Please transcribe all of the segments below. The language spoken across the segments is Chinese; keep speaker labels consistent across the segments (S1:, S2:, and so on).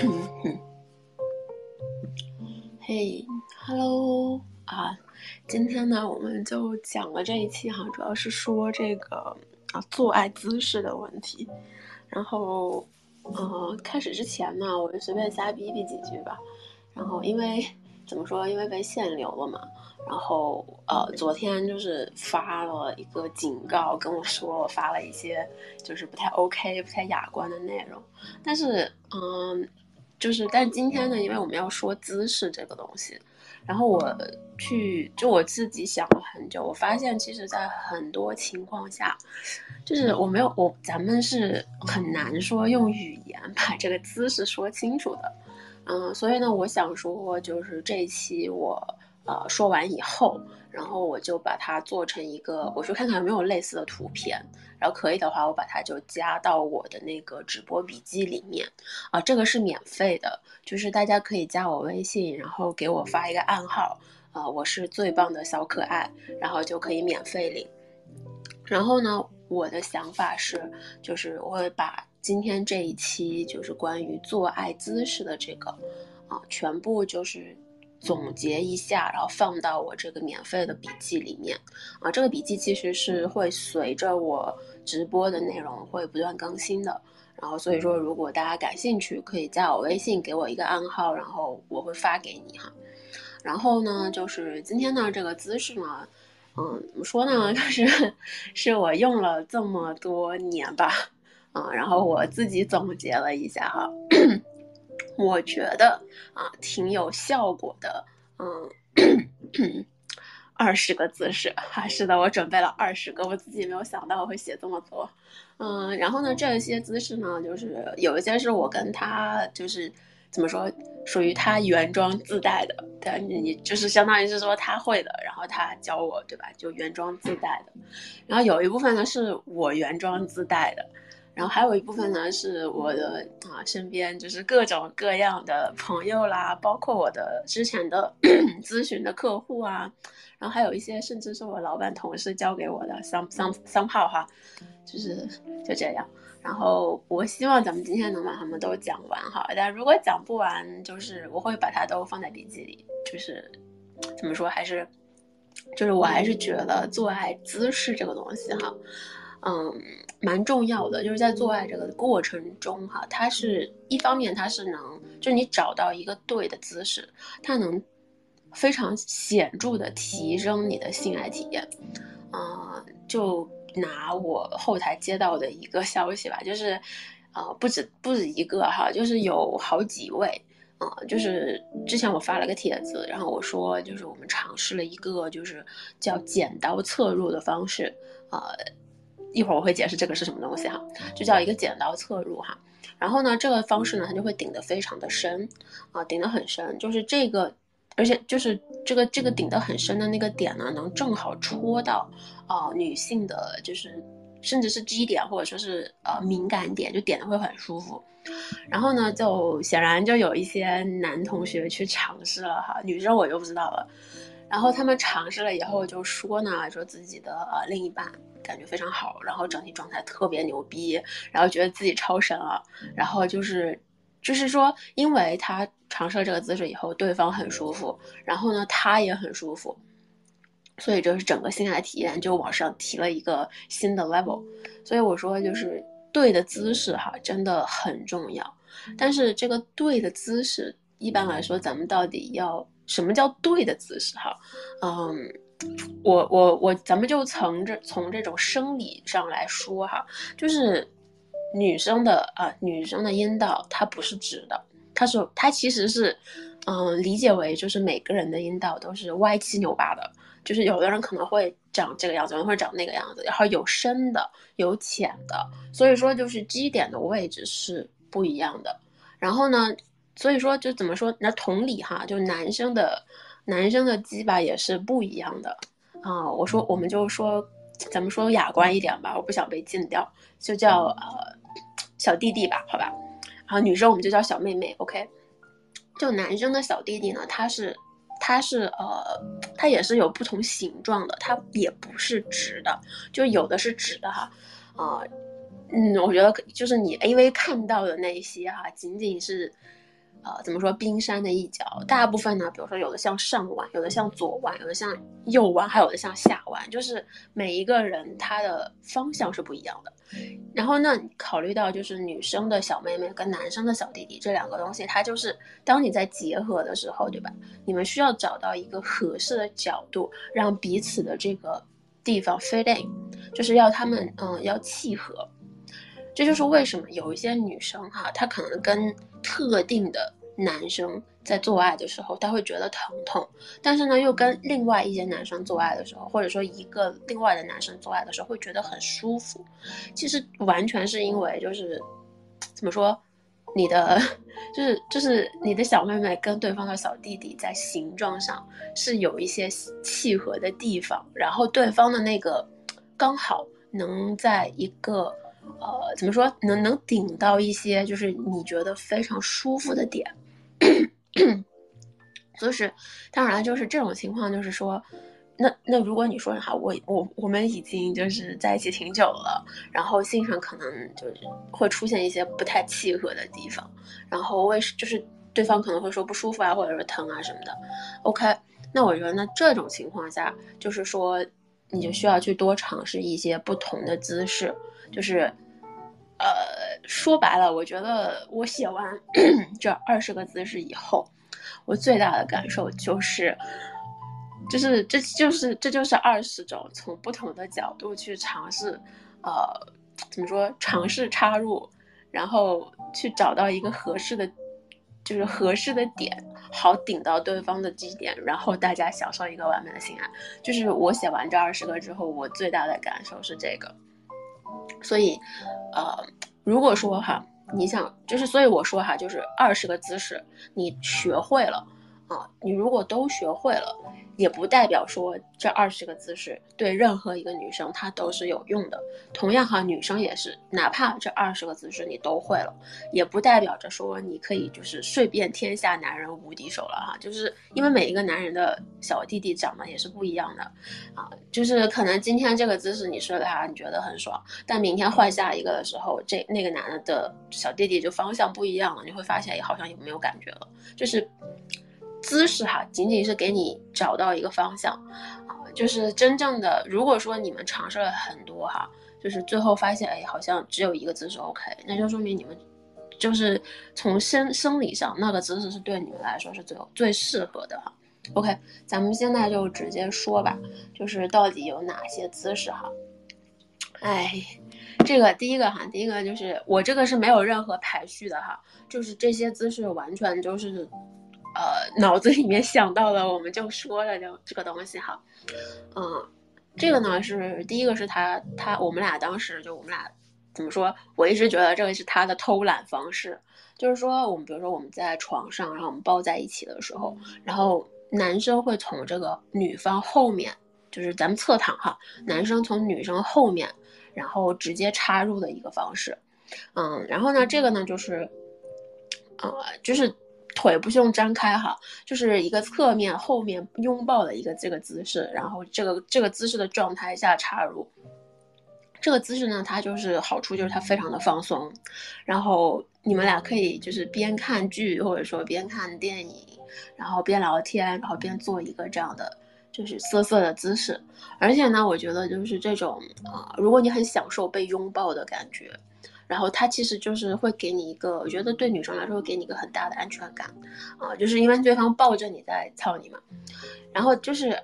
S1: 嘿，Hello 啊，今天呢，我们就讲了这一期哈，主要是说这个啊做爱姿势的问题。然后，呃，开始之前呢，我就随便瞎逼逼几句吧。然后，因为怎么说，因为被限流了嘛。然后，呃，昨天就是发了一个警告，跟我说我发了一些就是不太 OK、不太雅观的内容。但是，嗯。就是，但今天呢，因为我们要说姿势这个东西，然后我去就我自己想了很久，我发现其实，在很多情况下，就是我没有我咱们是很难说用语言 把这个姿势说清楚的，嗯，所以呢，我想说，就是这一期我呃说完以后。然后我就把它做成一个，我说看看有没有类似的图片，然后可以的话，我把它就加到我的那个直播笔记里面，啊，这个是免费的，就是大家可以加我微信，然后给我发一个暗号，啊，我是最棒的小可爱，然后就可以免费领。然后呢，我的想法是，就是我会把今天这一期就是关于做爱姿势的这个，啊，全部就是。总结一下，然后放到我这个免费的笔记里面啊。这个笔记其实是会随着我直播的内容会不断更新的。然后所以说，如果大家感兴趣，可以加我微信，给我一个暗号，然后我会发给你哈。然后呢，就是今天呢这个姿势呢，嗯，怎么说呢？就是是我用了这么多年吧，啊，然后我自己总结了一下哈。我觉得啊，挺有效果的，嗯，二十个姿势哈，是的，我准备了二十个，我自己没有想到我会写这么多，嗯，然后呢，这些姿势呢，就是有一些是我跟他就是怎么说，属于他原装自带的，对，你就是相当于是说他会的，然后他教我，对吧？就原装自带的，然后有一部分呢是我原装自带的。然后还有一部分呢，是我的啊身边就是各种各样的朋友啦，包括我的之前的 咨询的客户啊，然后还有一些甚至是我老板同事教给我的，some some somehow 哈，就是就这样。然后我希望咱们今天能把他们都讲完哈，但如果讲不完，就是我会把它都放在笔记里。就是怎么说，还是就是我还是觉得做爱姿势这个东西哈。嗯，蛮重要的，就是在做爱这个过程中，哈，它是一方面，它是能，就你找到一个对的姿势，它能非常显著的提升你的性爱体验。嗯，就拿我后台接到的一个消息吧，就是，呃，不止不止一个哈，就是有好几位，啊，就是之前我发了个帖子，然后我说，就是我们尝试了一个就是叫剪刀侧入的方式，呃。一会儿我会解释这个是什么东西哈，就叫一个剪刀侧入哈。然后呢，这个方式呢，它就会顶得非常的深啊，顶得很深，就是这个，而且就是这个这个顶得很深的那个点呢，能正好戳到啊女性的，就是甚至是 G 点或者说是呃敏感点，就点的会很舒服。然后呢，就显然就有一些男同学去尝试了哈，女生我就不知道了。然后他们尝试了以后就说呢，说自己的呃另一半感觉非常好，然后整体状态特别牛逼，然后觉得自己超神了，然后就是，就是说，因为他尝试了这个姿势以后，对方很舒服，然后呢他也很舒服，所以就是整个性爱体验就往上提了一个新的 level。所以我说就是对的姿势哈真的很重要，但是这个对的姿势一般来说咱们到底要。什么叫对的姿势？哈，嗯，我我我，咱们就从这从这种生理上来说哈，就是女生的啊，女生的阴道它不是直的，它是它其实是，嗯，理解为就是每个人的阴道都是歪七扭八的，就是有的人可能会长这个样子，有人会长那个样子，然后有深的有浅的，所以说就是基点的位置是不一样的，然后呢。所以说，就怎么说？那同理哈，就男生的，男生的鸡巴也是不一样的啊。我说，我们就说，咱们说雅观一点吧，我不想被禁掉，就叫呃小弟弟吧，好吧。然后女生我们就叫小妹妹，OK。就男生的小弟弟呢，他是，他是呃，他也是有不同形状的，他也不是直的，就有的是直的哈，啊，嗯，我觉得就是你 AV 看到的那些哈，仅仅是。呃，怎么说冰山的一角？大部分呢，比如说有的像上弯，有的像左弯，有的像右弯，还有的像下弯，就是每一个人他的方向是不一样的。然后呢，考虑到就是女生的小妹妹跟男生的小弟弟这两个东西，它就是当你在结合的时候，对吧？你们需要找到一个合适的角度，让彼此的这个地方 fit in，就是要他们嗯要契合。这就是为什么有一些女生哈，她可能跟特定的男生在做爱的时候，她会觉得疼痛，但是呢，又跟另外一些男生做爱的时候，或者说一个另外的男生做爱的时候，会觉得很舒服。其实完全是因为就是怎么说，你的就是就是你的小妹妹跟对方的小弟弟在形状上是有一些契合的地方，然后对方的那个刚好能在一个。呃，怎么说能能顶到一些就是你觉得非常舒服的点，就是当然就是这种情况，就是说，那那如果你说哈，我我我们已经就是在一起挺久了，然后性上可能就是会出现一些不太契合的地方，然后为就是对方可能会说不舒服啊，或者是疼啊什么的，OK，那我觉得那这种情况下，就是说你就需要去多尝试一些不同的姿势。就是，呃，说白了，我觉得我写完 这二十个姿势以后，我最大的感受就是，就是这就是这就是二十种从不同的角度去尝试，呃，怎么说？尝试插入，然后去找到一个合适的，就是合适的点，好顶到对方的基点，然后大家享受一个完美的性爱。就是我写完这二十个之后，我最大的感受是这个。所以，呃，如果说哈，你想就是，所以我说哈，就是二十个姿势，你学会了啊，你如果都学会了。也不代表说这二十个姿势对任何一个女生她都是有用的。同样哈，女生也是，哪怕这二十个姿势你都会了，也不代表着说你可以就是睡遍天下男人无敌手了哈。就是因为每一个男人的小弟弟长得也是不一样的啊，就是可能今天这个姿势你睡了他，你觉得很爽，但明天换下一个的时候，这那个男的的小弟弟就方向不一样了，你会发现也好像也没有感觉了，就是。姿势哈，仅仅是给你找到一个方向，啊，就是真正的，如果说你们尝试了很多哈，就是最后发现，哎，好像只有一个姿势 OK，那就说明你们就是从生生理上那个姿势是对你们来说是最最适合的哈。OK，咱们现在就直接说吧，就是到底有哪些姿势哈？哎，这个第一个哈，第一个就是我这个是没有任何排序的哈，就是这些姿势完全就是。呃，脑子里面想到了，我们就说了就这个东西哈，嗯，这个呢是第一个是他他我们俩当时就我们俩怎么说？我一直觉得这个是他的偷懒方式，就是说我们比如说我们在床上，然后我们抱在一起的时候，然后男生会从这个女方后面，就是咱们侧躺哈，男生从女生后面，然后直接插入的一个方式，嗯，然后呢这个呢就是，呃，就是。腿不是用张开哈，就是一个侧面后面拥抱的一个这个姿势，然后这个这个姿势的状态下插入，这个姿势呢，它就是好处就是它非常的放松，然后你们俩可以就是边看剧或者说边看电影，然后边聊天，然后边做一个这样的就是瑟瑟的姿势，而且呢，我觉得就是这种啊，如果你很享受被拥抱的感觉。然后它其实就是会给你一个，我觉得对女生来说会给你一个很大的安全感，啊，就是因为对方抱着你在操你嘛，然后就是，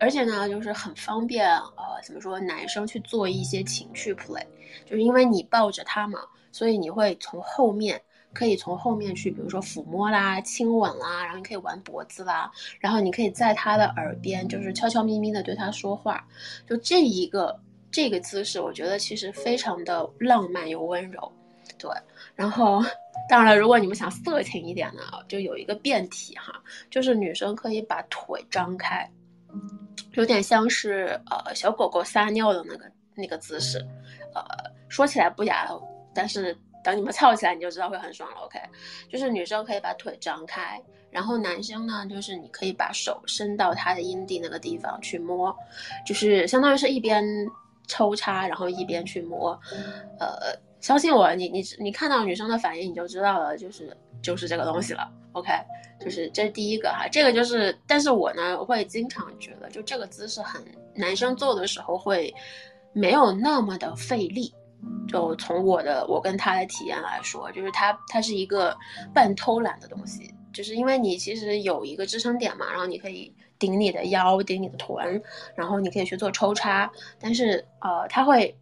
S1: 而且呢，就是很方便，呃，怎么说，男生去做一些情趣 play，就是因为你抱着他嘛，所以你会从后面，可以从后面去，比如说抚摸啦、亲吻啦，然后你可以玩脖子啦，然后你可以在他的耳边就是悄悄咪咪的对他说话，就这一个。这个姿势我觉得其实非常的浪漫又温柔，对。然后，当然了，如果你们想色情一点呢，就有一个变体哈，就是女生可以把腿张开，有点像是呃小狗狗撒尿的那个那个姿势，呃，说起来不雅，但是等你们操起来你就知道会很爽了。OK，就是女生可以把腿张开，然后男生呢，就是你可以把手伸到他的阴蒂那个地方去摸，就是相当于是一边。抽插，然后一边去摸，呃，相信我，你你你看到女生的反应，你就知道了，就是就是这个东西了。OK，就是这是第一个哈，这个就是，但是我呢会经常觉得，就这个姿势很男生做的时候会没有那么的费力。就从我的我跟他的体验来说，就是他他是一个半偷懒的东西，就是因为你其实有一个支撑点嘛，然后你可以顶你的腰，顶你的臀，然后你可以去做抽插，但是呃他会，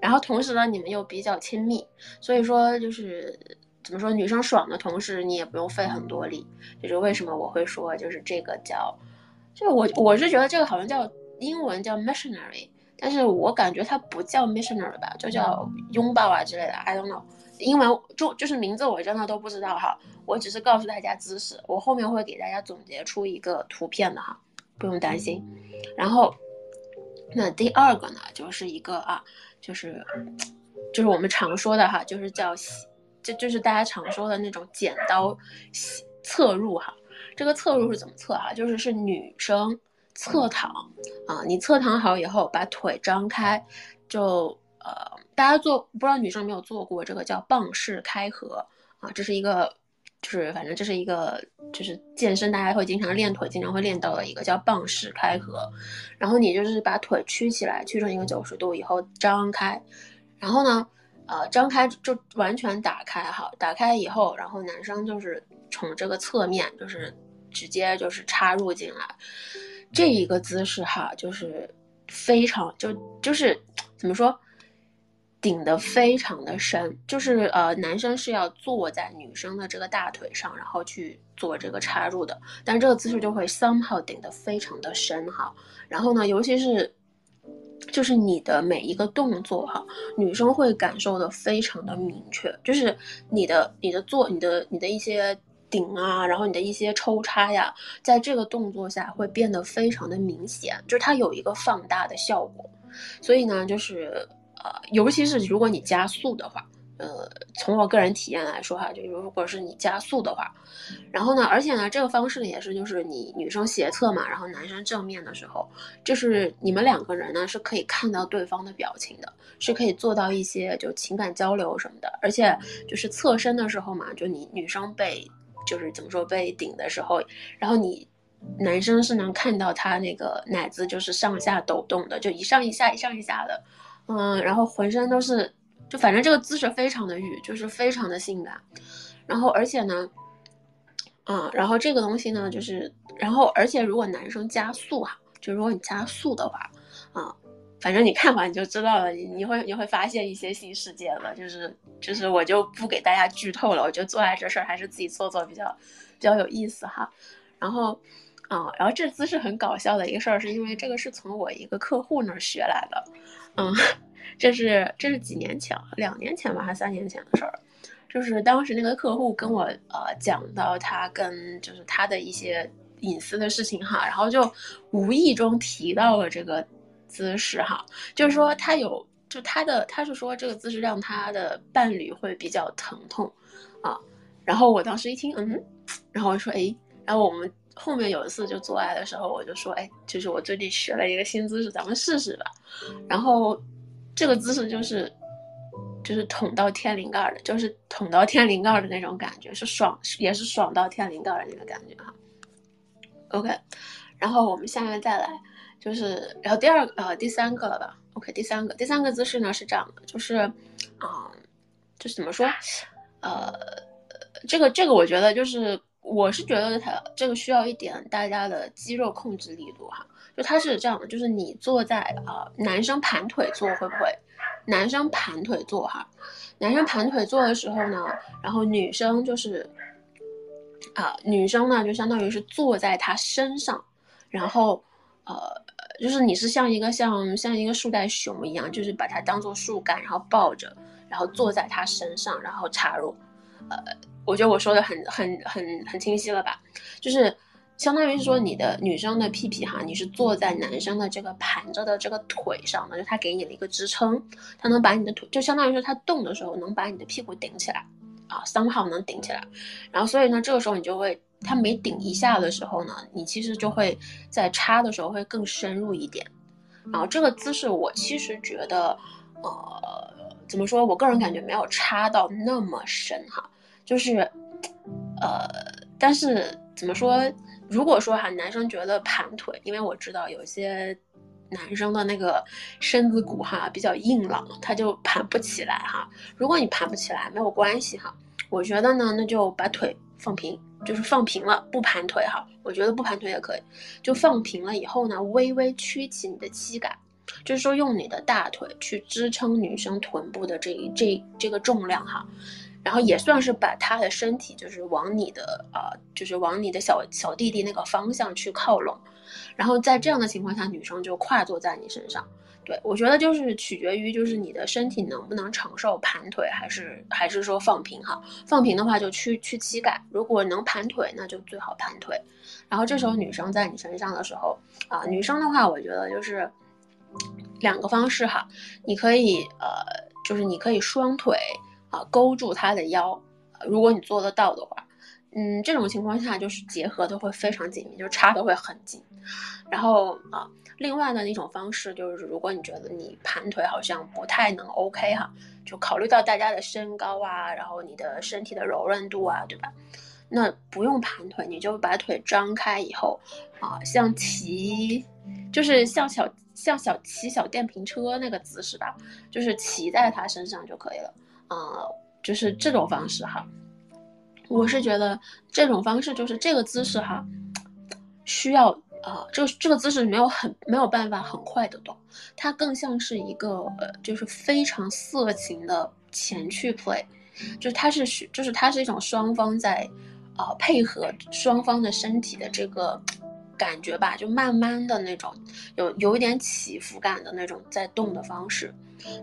S1: 然后同时呢你们又比较亲密，所以说就是怎么说女生爽的同时你也不用费很多力，就是为什么我会说就是这个叫，就我我是觉得这个好像叫英文叫 missionary。但是我感觉它不叫 missionary 吧，就叫拥抱啊之类的，I don't know，英文就就是名字我真的都不知道哈，我只是告诉大家姿势，我后面会给大家总结出一个图片的哈，不用担心。然后，那第二个呢，就是一个啊，就是就是我们常说的哈，就是叫，这就是大家常说的那种剪刀侧入哈，这个侧入是怎么侧哈？就是是女生。侧躺啊，你侧躺好以后，把腿张开，就呃，大家做不知道女生有没有做过这个叫棒式开合啊，这是一个，就是反正这是一个，就是健身大家会经常练腿，经常会练到的一个叫棒式开合。然后你就是把腿屈起来，屈成一个九十度以后张开，然后呢，呃，张开就完全打开哈，打开以后，然后男生就是从这个侧面就是直接就是插入进来。这一个姿势哈，就是非常就就是怎么说，顶的非常的深，就是呃，男生是要坐在女生的这个大腿上，然后去做这个插入的，但这个姿势就会 somehow 顶的非常的深哈。然后呢，尤其是就是你的每一个动作哈，女生会感受的非常的明确，就是你的你的做你的你的一些。顶啊，然后你的一些抽插呀，在这个动作下会变得非常的明显，就是它有一个放大的效果。所以呢，就是呃，尤其是如果你加速的话，呃，从我个人体验来说哈，就如果是你加速的话，然后呢，而且呢，这个方式也是就是你女生斜侧嘛，然后男生正面的时候，就是你们两个人呢是可以看到对方的表情的，是可以做到一些就情感交流什么的，而且就是侧身的时候嘛，就你女生被。就是怎么说被顶的时候，然后你男生是能看到他那个奶子就是上下抖动的，就一上一下一上一下的，嗯，然后浑身都是，就反正这个姿势非常的欲，就是非常的性感，然后而且呢，嗯，然后这个东西呢就是，然后而且如果男生加速哈，就如果你加速的话，啊。反正你看完你就知道了，你会你会发现一些新世界了，就是就是我就不给大家剧透了，我觉得做爱这事儿还是自己做做比较比较有意思哈。然后，啊，然后这姿势很搞笑的一个事儿，是因为这个是从我一个客户那儿学来的，嗯，这是这是几年前，两年前吧，还三年前的事儿，就是当时那个客户跟我呃讲到他跟就是他的一些隐私的事情哈，然后就无意中提到了这个。姿势哈，就是说他有，就他的他是说这个姿势让他的伴侣会比较疼痛，啊，然后我当时一听，嗯，然后我说，哎，然后我们后面有一次就做爱的时候，我就说，哎，就是我最近学了一个新姿势，咱们试试吧。然后这个姿势就是，就是捅到天灵盖的，就是捅到天灵盖的那种感觉，是爽，也是爽到天灵盖的那个感觉哈。OK，然后我们下面再来。就是，然后第二呃第三个了吧？OK，第三个第三个姿势呢是这样的，就是，啊，就是怎么说？呃，这个这个我觉得就是，我是觉得它这个需要一点大家的肌肉控制力度哈。就它是这样的，就是你坐在啊，男生盘腿坐会不会？男生盘腿坐哈，男生盘腿坐的时候呢，然后女生就是，啊，女生呢就相当于是坐在他身上，然后。呃，就是你是像一个像像一个树袋熊一样，就是把它当做树干，然后抱着，然后坐在它身上，然后插入。呃，我觉得我说的很很很很清晰了吧？就是相当于是说你的女生的屁屁哈，你是坐在男生的这个盘着的这个腿上的，就他给你了一个支撑，他能把你的腿，就相当于说他动的时候能把你的屁股顶起来啊，somehow 能顶起来。然后所以呢，这个时候你就会。它每顶一下的时候呢，你其实就会在插的时候会更深入一点。然后这个姿势我其实觉得，呃，怎么说？我个人感觉没有插到那么深哈，就是呃，但是怎么说？如果说哈，男生觉得盘腿，因为我知道有些男生的那个身子骨哈比较硬朗，他就盘不起来哈。如果你盘不起来，没有关系哈。我觉得呢，那就把腿放平，就是放平了，不盘腿哈。我觉得不盘腿也可以，就放平了以后呢，微微屈起你的膝盖，就是说用你的大腿去支撑女生臀部的这一这这个重量哈。然后也算是把她的身体就是往你的呃，就是往你的小小弟弟那个方向去靠拢，然后在这样的情况下，女生就跨坐在你身上。对我觉得就是取决于就是你的身体能不能承受盘腿，还是还是说放平哈。放平的话就屈屈膝盖，如果能盘腿，那就最好盘腿。然后这时候女生在你身上的时候啊，女生的话我觉得就是两个方式哈，你可以呃，就是你可以双腿。啊，勾住她的腰，如果你做得到的话，嗯，这种情况下就是结合的会非常紧密，就插的会很紧。然后啊，另外的一种方式就是，如果你觉得你盘腿好像不太能 OK 哈，就考虑到大家的身高啊，然后你的身体的柔韧度啊，对吧？那不用盘腿，你就把腿张开以后啊，像骑，就是像小像小骑小电瓶车那个姿势吧，就是骑在他身上就可以了。啊，就是这种方式哈，我是觉得这种方式就是这个姿势哈，需要啊，这个这个姿势没有很没有办法很快的动，它更像是一个呃，就是非常色情的前去 play，就是它是就是它是一种双方在啊配合双方的身体的这个感觉吧，就慢慢的那种有有一点起伏感的那种在动的方式。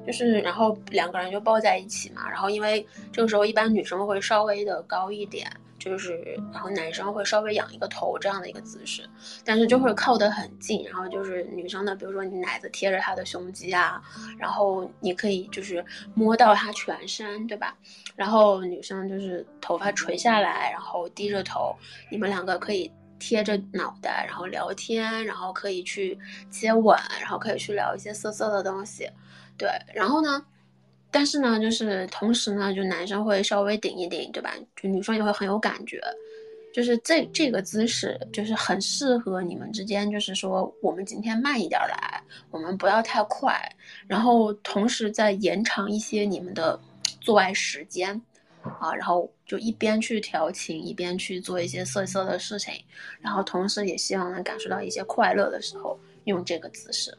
S1: 就是，然后两个人就抱在一起嘛，然后因为这个时候一般女生会稍微的高一点，就是，然后男生会稍微仰一个头这样的一个姿势，但是就会靠得很近，然后就是女生的，比如说你奶子贴着他的胸肌啊，然后你可以就是摸到他全身，对吧？然后女生就是头发垂下来，然后低着头，你们两个可以贴着脑袋，然后聊天，然后可以去接吻，然后可以去聊一些色色的东西。对，然后呢，但是呢，就是同时呢，就男生会稍微顶一顶，对吧？就女生也会很有感觉，就是这这个姿势就是很适合你们之间，就是说我们今天慢一点来，我们不要太快，然后同时再延长一些你们的做爱时间啊，然后就一边去调情，一边去做一些色色的事情，然后同时也希望能感受到一些快乐的时候用这个姿势，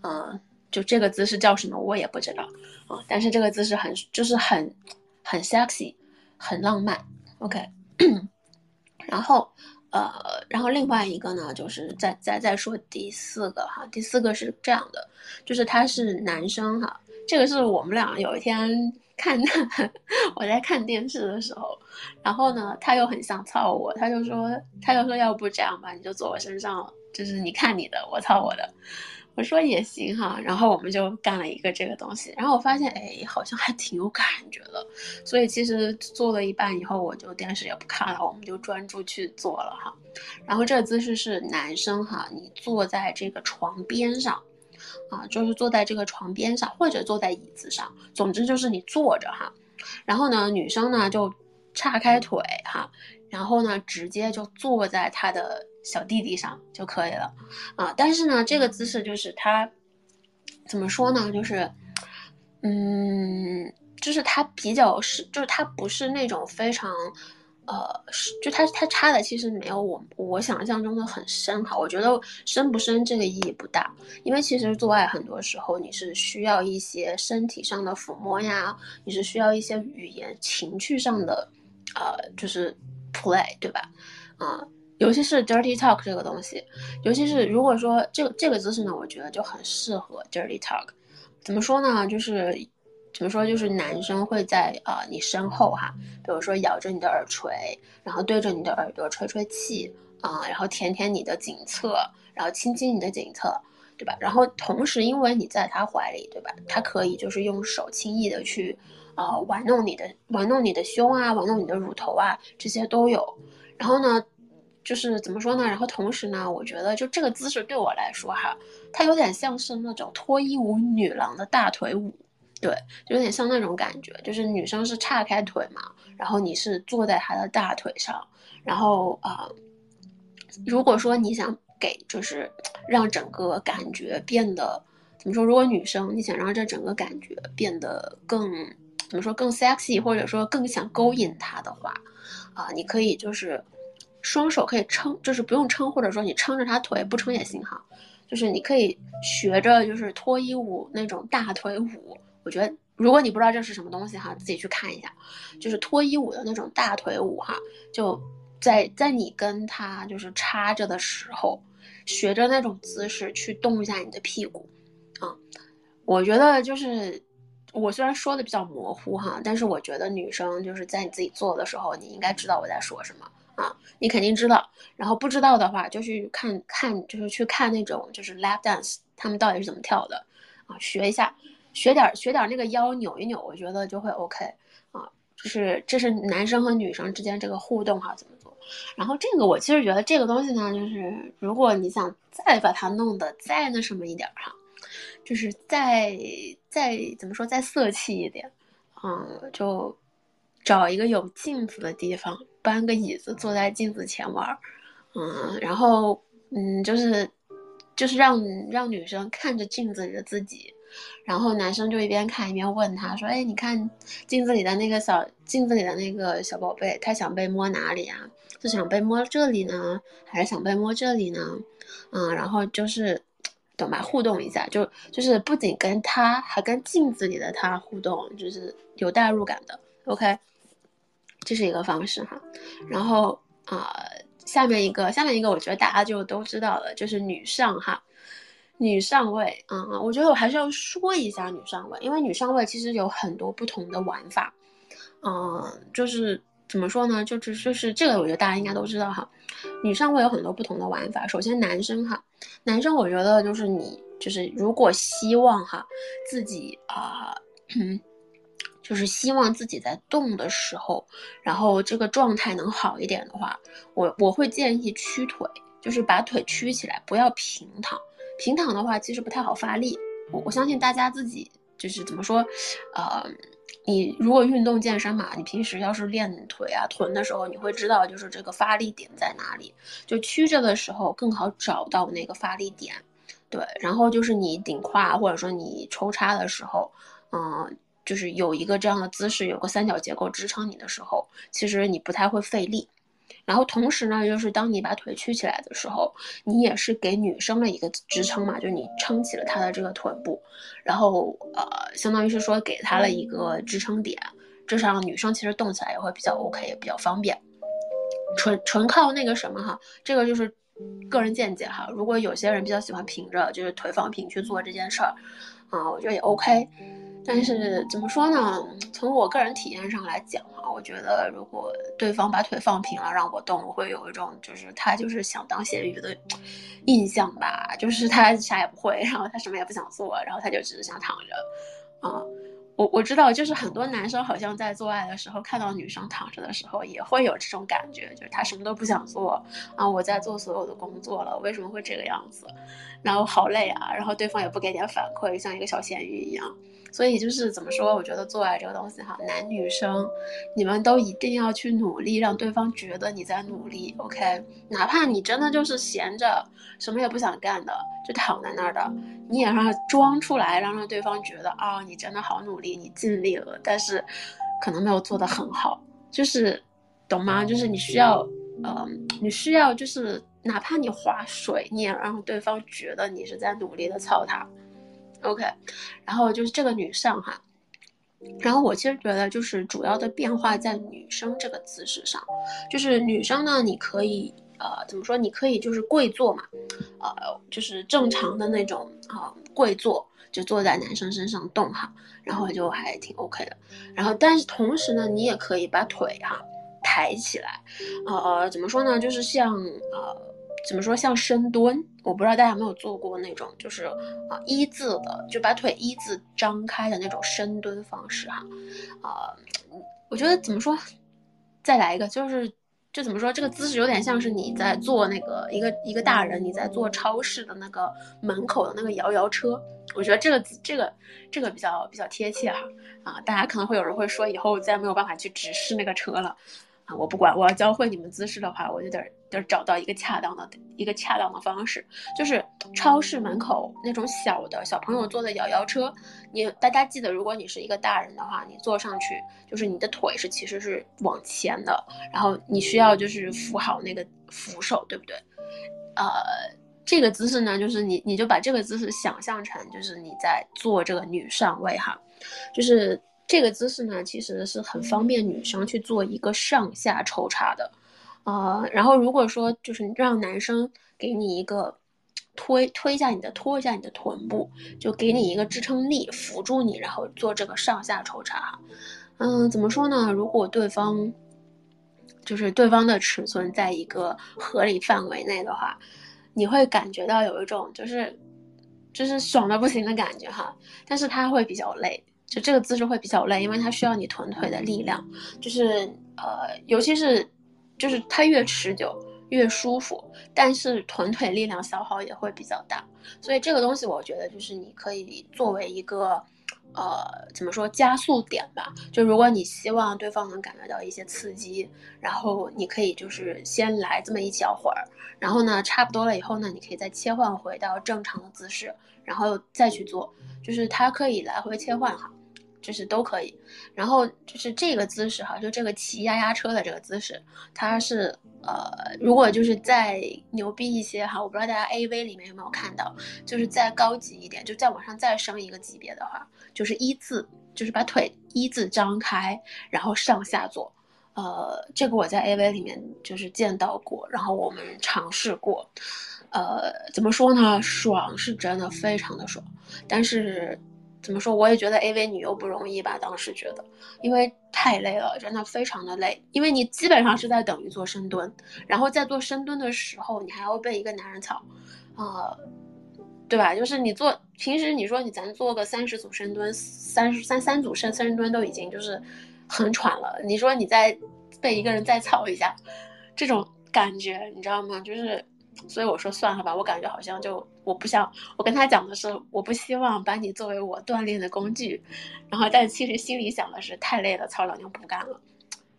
S1: 嗯。就这个姿势叫什么，我也不知道啊。但是这个姿势很，就是很，很 sexy，很浪漫。OK，然后，呃，然后另外一个呢，就是再再再说第四个哈。第四个是这样的，就是他是男生哈。这个是我们俩有一天看，我在看电视的时候，然后呢，他又很想操我，他就说，他就说，要不这样吧，你就坐我身上，就是你看你的，我操我的。我说也行哈，然后我们就干了一个这个东西，然后我发现哎，好像还挺有感觉的，所以其实做了一半以后，我就电视也不看了，我们就专注去做了哈。然后这个姿势是男生哈，你坐在这个床边上，啊，就是坐在这个床边上或者坐在椅子上，总之就是你坐着哈。然后呢，女生呢就岔开腿哈，然后呢直接就坐在他的。小弟弟上就可以了，啊，但是呢，这个姿势就是他怎么说呢？就是，嗯，就是他比较是，就是他不是那种非常，呃，就他他插的其实没有我我想象中的很深哈。我觉得深不深这个意义不大，因为其实做爱很多时候你是需要一些身体上的抚摸呀，你是需要一些语言情绪上的，呃，就是 play 对吧？啊。尤其是 dirty talk 这个东西，尤其是如果说这个这个姿势呢，我觉得就很适合 dirty talk。怎么说呢？就是怎么说？就是男生会在啊你身后哈，比如说咬着你的耳垂，然后对着你的耳朵吹吹气啊，然后舔舔你的颈侧，然后亲亲你的颈侧，对吧？然后同时因为你在他怀里，对吧？他可以就是用手轻易的去啊玩弄你的玩弄你的胸啊，玩弄你的乳头啊，这些都有。然后呢？就是怎么说呢？然后同时呢，我觉得就这个姿势对我来说哈，它有点像是那种脱衣舞女郎的大腿舞，对，就有点像那种感觉，就是女生是岔开腿嘛，然后你是坐在她的大腿上，然后啊，如果说你想给就是让整个感觉变得怎么说？如果女生你想让这整个感觉变得更怎么说更 sexy，或者说更想勾引她的话，啊，你可以就是双手可以撑，就是不用撑，或者说你撑着他腿不撑也行哈，就是你可以学着就是脱衣舞那种大腿舞。我觉得，如果你不知道这是什么东西哈，自己去看一下，就是脱衣舞的那种大腿舞哈，就在在你跟他就是插着的时候，学着那种姿势去动一下你的屁股，啊，我觉得就是我虽然说的比较模糊哈，但是我觉得女生就是在你自己做的时候，你应该知道我在说什么啊，你肯定知道，然后不知道的话就去看看，就是去看那种就是 lap dance，他们到底是怎么跳的啊，学一下。学点学点那个腰扭一扭，我觉得就会 OK 啊，就是这是男生和女生之间这个互动哈怎么做？然后这个我其实觉得这个东西呢，就是如果你想再把它弄得再那什么一点哈，就是再再怎么说再色气一点，嗯，就找一个有镜子的地方，搬个椅子坐在镜子前玩，嗯，然后嗯就是就是让让女生看着镜子里的自己。然后男生就一边看一边问他说：“哎，你看镜子里的那个小镜子里的那个小宝贝，他想被摸哪里啊？是想被摸这里呢，还是想被摸这里呢？嗯，然后就是懂吧？互动一下，就就是不仅跟他，还跟镜子里的他互动，就是有代入感的。OK，这是一个方式哈。然后啊，下面一个，下面一个，我觉得大家就都知道了，就是女上哈。”女上位，嗯，我觉得我还是要说一下女上位，因为女上位其实有很多不同的玩法，嗯，就是怎么说呢，就是就是这个，我觉得大家应该都知道哈。女上位有很多不同的玩法，首先男生哈，男生我觉得就是你就是如果希望哈自己啊，就是希望自己在动的时候，然后这个状态能好一点的话，我我会建议屈腿，就是把腿屈起来，不要平躺。平躺的话，其实不太好发力。我我相信大家自己就是怎么说，呃，你如果运动健身嘛，你平时要是练腿啊、臀的时候，你会知道就是这个发力点在哪里。就屈着的时候更好找到那个发力点，对。然后就是你顶胯或者说你抽插的时候，嗯，就是有一个这样的姿势，有个三角结构支撑你的时候，其实你不太会费力。然后同时呢，就是当你把腿曲起来的时候，你也是给女生的一个支撑嘛，就你撑起了她的这个臀部，然后呃，相当于是说给她了一个支撑点，这样女生其实动起来也会比较 OK，也比较方便。纯纯靠那个什么哈，这个就是个人见解哈。如果有些人比较喜欢平着，就是腿放平去做这件事儿，啊，我觉得也 OK。但是怎么说呢？从我个人体验上来讲啊，我觉得如果对方把腿放平了让我动，我会有一种就是他就是想当咸鱼的印象吧，就是他啥也不会，然后他什么也不想做，然后他就只是想躺着，啊。我我知道，就是很多男生好像在做爱的时候看到女生躺着的时候，也会有这种感觉，就是他什么都不想做啊，我在做所有的工作了，为什么会这个样子？然后好累啊，然后对方也不给点反馈，像一个小咸鱼一样。所以就是怎么说？我觉得做爱这个东西哈，男女生你们都一定要去努力，让对方觉得你在努力。OK，哪怕你真的就是闲着，什么也不想干的，就躺在那儿的，你也让他装出来，让让对方觉得啊，你真的好努力，你尽力了。但是可能没有做得很好，就是懂吗？就是你需要，嗯，你需要就是哪怕你划水，你也让对方觉得你是在努力的操他。OK，然后就是这个女上哈，然后我其实觉得就是主要的变化在女生这个姿势上，就是女生呢，你可以呃怎么说？你可以就是跪坐嘛，呃就是正常的那种啊跪坐，就坐在男生身上动哈，然后就还挺 OK 的。然后但是同时呢，你也可以把腿哈抬起来，呃怎么说呢？就是像呃。怎么说像深蹲？我不知道大家有没有做过那种，就是啊一字的，就把腿一字张开的那种深蹲方式哈。啊，我觉得怎么说？再来一个，就是就怎么说，这个姿势有点像是你在做那个一个一个大人你在做超市的那个门口的那个摇摇车。我觉得这个这个这个比较比较贴切哈啊，大家可能会有人会说以后再没有办法去直视那个车了。啊，我不管，我要教会你们姿势的话，我就得就是找到一个恰当的一个恰当的方式，就是超市门口那种小的小朋友坐的摇摇车。你大家记得，如果你是一个大人的话，你坐上去，就是你的腿是其实是往前的，然后你需要就是扶好那个扶手，对不对？呃，这个姿势呢，就是你你就把这个姿势想象成就是你在做这个女上位哈，就是。这个姿势呢，其实是很方便女生去做一个上下抽插的，呃，然后如果说就是让男生给你一个推推一下你的拖一下你的臀部，就给你一个支撑力辅助你，然后做这个上下抽插哈，嗯，怎么说呢？如果对方就是对方的尺寸在一个合理范围内的话，你会感觉到有一种就是就是爽的不行的感觉哈，但是他会比较累。就这个姿势会比较累，因为它需要你臀腿的力量，就是呃，尤其是就是它越持久越舒服，但是臀腿力量消耗也会比较大，所以这个东西我觉得就是你可以作为一个呃怎么说加速点吧，就如果你希望对方能感觉到一些刺激，然后你可以就是先来这么一小会儿，然后呢差不多了以后呢，你可以再切换回到正常的姿势，然后再去做，就是它可以来回切换哈。就是都可以，然后就是这个姿势哈，就这个骑压压车的这个姿势，它是呃，如果就是再牛逼一些哈，我不知道大家 A V 里面有没有看到，就是再高级一点，就再往上再升一个级别的话，就是一字，就是把腿一字张开，然后上下做，呃，这个我在 A V 里面就是见到过，然后我们尝试过，呃，怎么说呢，爽是真的非常的爽，但是。怎么说？我也觉得 AV 女优不容易吧？当时觉得，因为太累了，真的非常的累。因为你基本上是在等于做深蹲，然后在做深蹲的时候，你还要被一个男人操，啊，对吧？就是你做平时你说你咱做个三十组深蹲，三十三三组深深蹲都已经就是很喘了。你说你再被一个人再操一下，这种感觉你知道吗？就是。所以我说算了吧，我感觉好像就我不想，我跟他讲的是我不希望把你作为我锻炼的工具，然后但其实心里想的是太累了，操老娘不干了。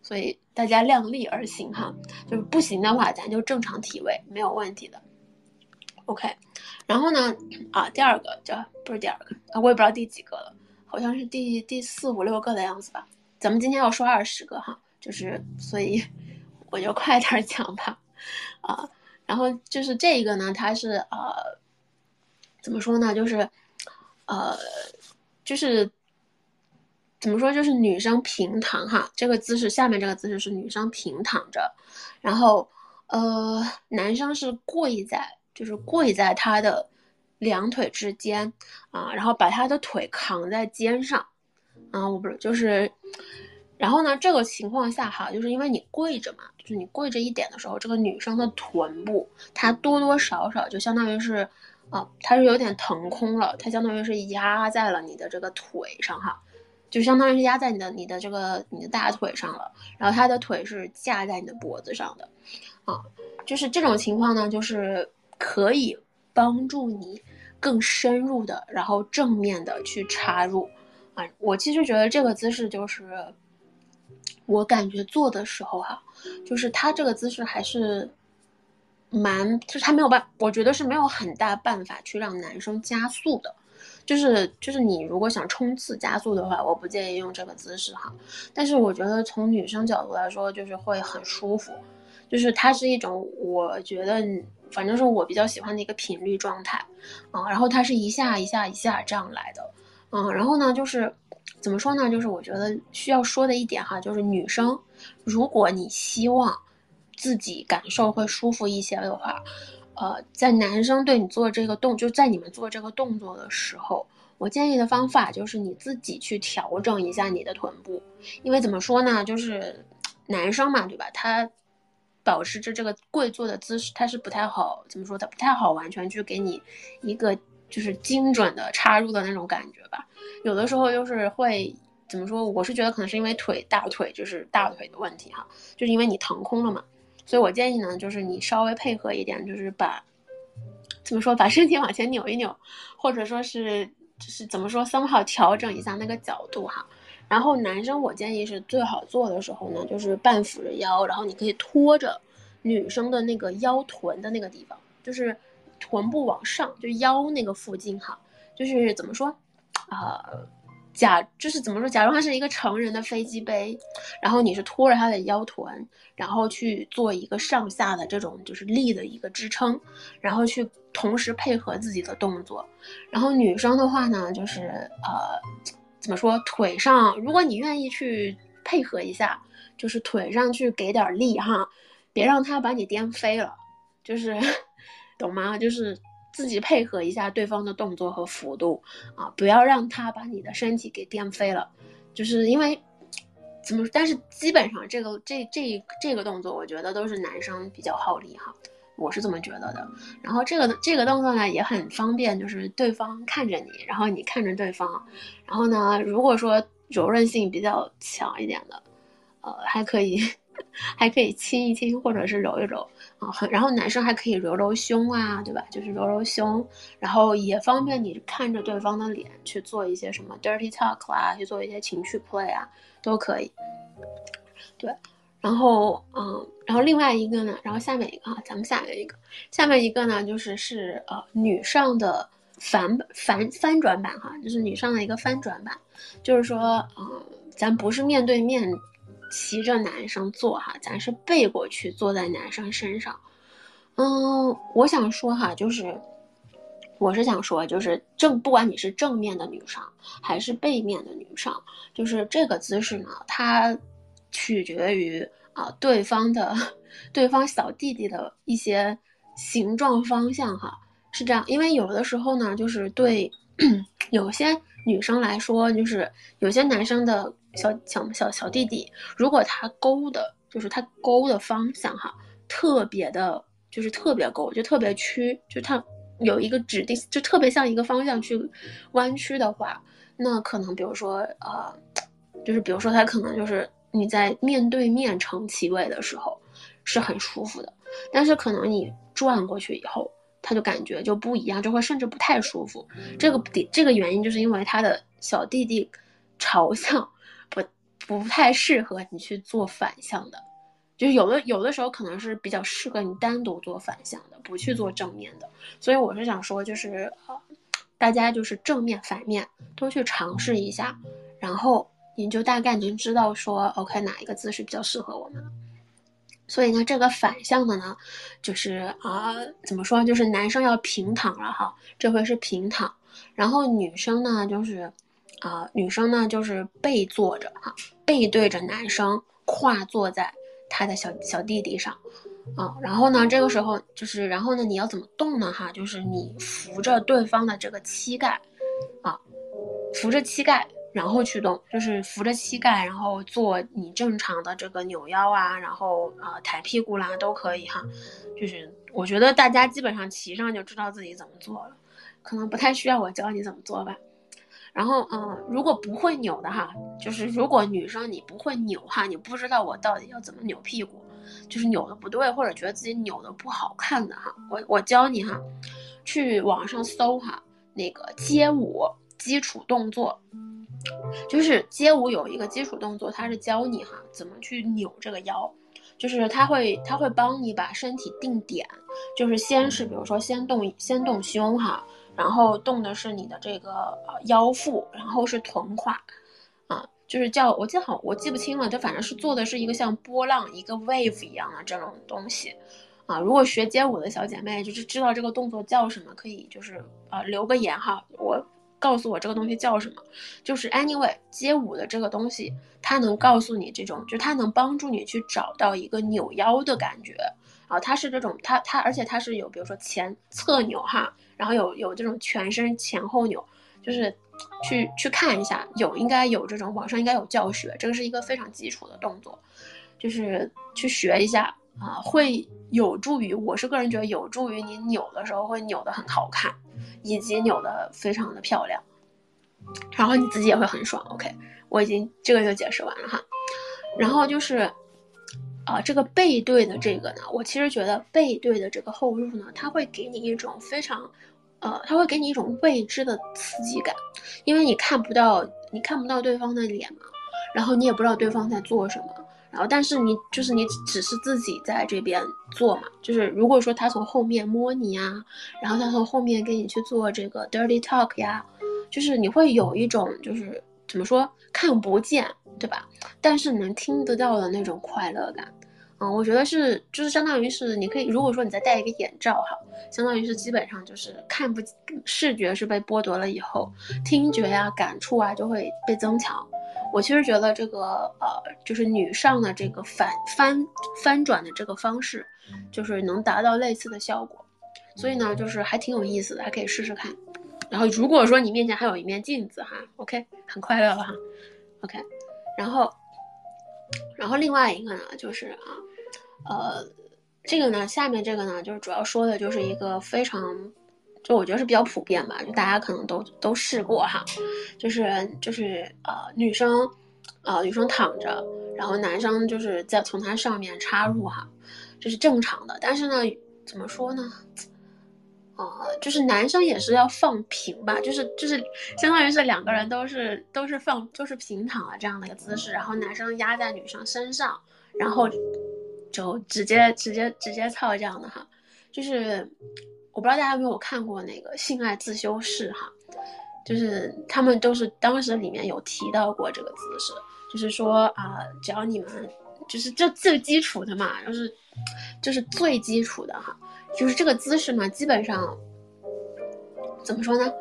S1: 所以大家量力而行哈，就是不行的话咱就正常体位没有问题的。OK，然后呢啊第二个叫不是第二个啊我也不知道第几个了，好像是第第四五六个的样子吧。咱们今天要说二十个哈，就是所以 我就快点讲吧啊。然后就是这一个呢，它是呃，怎么说呢？就是，呃，就是怎么说？就是女生平躺哈，这个姿势下面这个姿势是女生平躺着，然后呃，男生是跪在，就是跪在他的两腿之间啊，然后把他的腿扛在肩上啊，我不是就是。然后呢，这个情况下哈，就是因为你跪着嘛，就是你跪着一点的时候，这个女生的臀部它多多少少就相当于是，啊，它是有点腾空了，它相当于是压在了你的这个腿上哈，就相当于是压在你的你的这个你的大腿上了，然后她的腿是架在你的脖子上的，啊，就是这种情况呢，就是可以帮助你更深入的，然后正面的去插入，啊，我其实觉得这个姿势就是。我感觉做的时候哈，就是他这个姿势还是蛮，就是他没有办，我觉得是没有很大办法去让男生加速的，就是就是你如果想冲刺加速的话，我不建议用这个姿势哈。但是我觉得从女生角度来说，就是会很舒服，就是它是一种我觉得反正是我比较喜欢的一个频率状态啊。然后它是一下一下一下这样来的，嗯，然后呢就是。怎么说呢？就是我觉得需要说的一点哈，就是女生，如果你希望自己感受会舒服一些的话，呃，在男生对你做这个动，就在你们做这个动作的时候，我建议的方法就是你自己去调整一下你的臀部，因为怎么说呢，就是男生嘛，对吧？他保持着这个跪坐的姿势，他是不太好，怎么说？他不太好完全去给你一个就是精准的插入的那种感觉吧。有的时候就是会怎么说？我是觉得可能是因为腿大腿就是大腿的问题哈，就是因为你腾空了嘛，所以我建议呢，就是你稍微配合一点，就是把怎么说，把身体往前扭一扭，或者说是就是怎么说，somehow 调整一下那个角度哈。然后男生我建议是最好做的时候呢，就是半俯着腰，然后你可以托着女生的那个腰臀的那个地方，就是臀部往上，就腰那个附近哈。就是怎么说，呃，假就是怎么说？假如它是一个成人的飞机杯，然后你是托着他的腰臀，然后去做一个上下的这种就是力的一个支撑，然后去同时配合自己的动作。然后女生的话呢，就是呃，怎么说？腿上，如果你愿意去配合一下，就是腿上去给点力哈，别让他把你颠飞了，就是懂吗？就是。自己配合一下对方的动作和幅度啊，不要让他把你的身体给颠飞了。就是因为怎么，但是基本上这个这这这个动作，我觉得都是男生比较耗力哈，我是这么觉得的。然后这个这个动作呢也很方便，就是对方看着你，然后你看着对方。然后呢，如果说柔韧性比较强一点的，呃，还可以。还可以亲一亲，或者是揉一揉啊，然后男生还可以揉揉胸啊，对吧？就是揉揉胸，然后也方便你看着对方的脸去做一些什么 dirty talk 啊，去做一些情绪 play 啊，都可以。对，然后嗯，然后另外一个呢，然后下面一个哈，咱们下面一个，下面一个呢就是是呃女上的反反翻转版哈，就是女上的一个翻转版，就是说嗯，咱不是面对面。骑着男生坐哈，咱是背过去坐在男生身上。嗯，我想说哈，就是我是想说，就是正不管你是正面的女生还是背面的女生，就是这个姿势呢，它取决于啊对方的 对方小弟弟的一些形状方向哈，是这样。因为有的时候呢，就是对 有些女生来说，就是有些男生的。小小小小弟弟，如果他勾的，就是他勾的方向哈，特别的，就是特别勾，就特别曲，就他有一个指定，就特别像一个方向去弯曲的话，那可能比如说呃，就是比如说他可能就是你在面对面成其位的时候是很舒服的，但是可能你转过去以后，他就感觉就不一样，就会甚至不太舒服。这个底这个原因就是因为他的小弟弟朝向。不太适合你去做反向的，就是有的有的时候可能是比较适合你单独做反向的，不去做正面的。所以我是想说，就是呃，大家就是正面反面都去尝试一下，然后你就大概能知道说，OK 哪一个姿势比较适合我们。所以呢，这个反向的呢，就是啊，怎么说，就是男生要平躺了哈，这回是平躺，然后女生呢就是。啊，女生呢就是背坐着哈，背对着男生，跨坐在他的小小弟弟上，啊，然后呢，这个时候就是，然后呢，你要怎么动呢？哈，就是你扶着对方的这个膝盖，啊，扶着膝盖，然后去动，就是扶着膝盖，然后做你正常的这个扭腰啊，然后啊抬屁股啦都可以哈，就是我觉得大家基本上骑上就知道自己怎么做了，可能不太需要我教你怎么做吧。然后，嗯，如果不会扭的哈，就是如果女生你不会扭哈，你不知道我到底要怎么扭屁股，就是扭的不对，或者觉得自己扭的不好看的哈，我我教你哈，去网上搜哈，那个街舞基础动作，就是街舞有一个基础动作，它是教你哈怎么去扭这个腰，就是它会它会帮你把身体定点，就是先是比如说先动先动胸哈。然后动的是你的这个呃腰腹，然后是臀胯，啊，就是叫我记好，我记不清了，就反正是做的是一个像波浪一个 wave 一样的这种东西，啊，如果学街舞的小姐妹就是知道这个动作叫什么，可以就是呃留个言哈，我告诉我这个东西叫什么，就是 anyway 街舞的这个东西，它能告诉你这种，就它能帮助你去找到一个扭腰的感觉，啊，它是这种，它它而且它是有比如说前侧扭哈。然后有有这种全身前后扭，就是去去看一下，有应该有这种网上应该有教学，这个是一个非常基础的动作，就是去学一下啊，会有助于我是个人觉得有助于你扭的时候会扭的很好看，以及扭的非常的漂亮，然后你自己也会很爽。OK，我已经这个就解释完了哈，然后就是。啊，这个背对的这个呢，我其实觉得背对的这个后入呢，它会给你一种非常，呃，它会给你一种未知的刺激感，因为你看不到，你看不到对方的脸嘛，然后你也不知道对方在做什么，然后但是你就是你只是自己在这边做嘛，就是如果说他从后面摸你呀，然后他从后面给你去做这个 dirty talk 呀，就是你会有一种就是怎么说看不见。对吧？但是能听得到的那种快乐感，嗯，我觉得是，就是相当于是你可以，如果说你再戴一个眼罩哈，相当于是基本上就是看不视觉是被剥夺了以后，听觉呀、感触啊就会被增强。我其实觉得这个呃，就是女上的这个反翻翻转的这个方式，就是能达到类似的效果，所以呢，就是还挺有意思的，还可以试试看。然后如果说你面前还有一面镜子哈，OK，很快乐了哈，OK。然后，然后另外一个呢，就是啊，呃，这个呢，下面这个呢，就是主要说的就是一个非常，就我觉得是比较普遍吧，就大家可能都都试过哈，就是就是呃，女生，呃，女生躺着，然后男生就是在从它上面插入哈，这是正常的，但是呢，怎么说呢？啊，就是男生也是要放平吧，就是就是相当于是两个人都是都是放就是平躺的这样的一个姿势，然后男生压在女生身上，然后就直接直接直接操这样的哈，就是我不知道大家有没有看过那个性爱自修室哈，就是他们都是当时里面有提到过这个姿势，就是说啊，只要你们就是这最基础的嘛，就是就是最基础的哈。就是这个姿势嘛，基本上怎么说呢？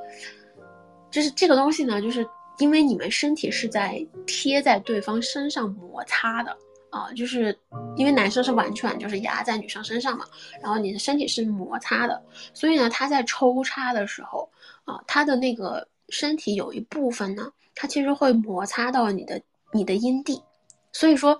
S1: 就是这个东西呢，就是因为你们身体是在贴在对方身上摩擦的啊，就是因为男生是完全就是压在女生身上嘛，然后你的身体是摩擦的，所以呢，他在抽插的时候啊，他的那个身体有一部分呢，它其实会摩擦到你的你的阴蒂，所以说，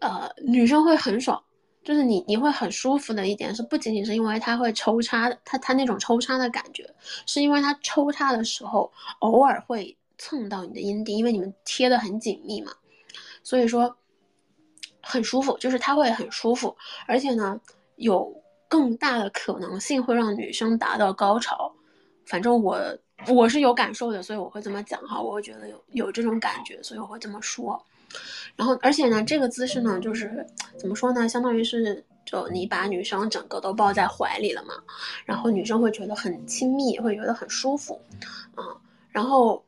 S1: 呃，女生会很爽。就是你你会很舒服的一点是，不仅仅是因为它会抽插，它它那种抽插的感觉，是因为它抽插的时候偶尔会蹭到你的阴蒂，因为你们贴的很紧密嘛，所以说很舒服，就是它会很舒服，而且呢有更大的可能性会让女生达到高潮，反正我我是有感受的，所以我会这么讲哈，我会觉得有有这种感觉，所以我会这么说。然后，而且呢，这个姿势呢，就是怎么说呢？相当于是，就你把女生整个都抱在怀里了嘛，然后女生会觉得很亲密，会觉得很舒服，啊，然后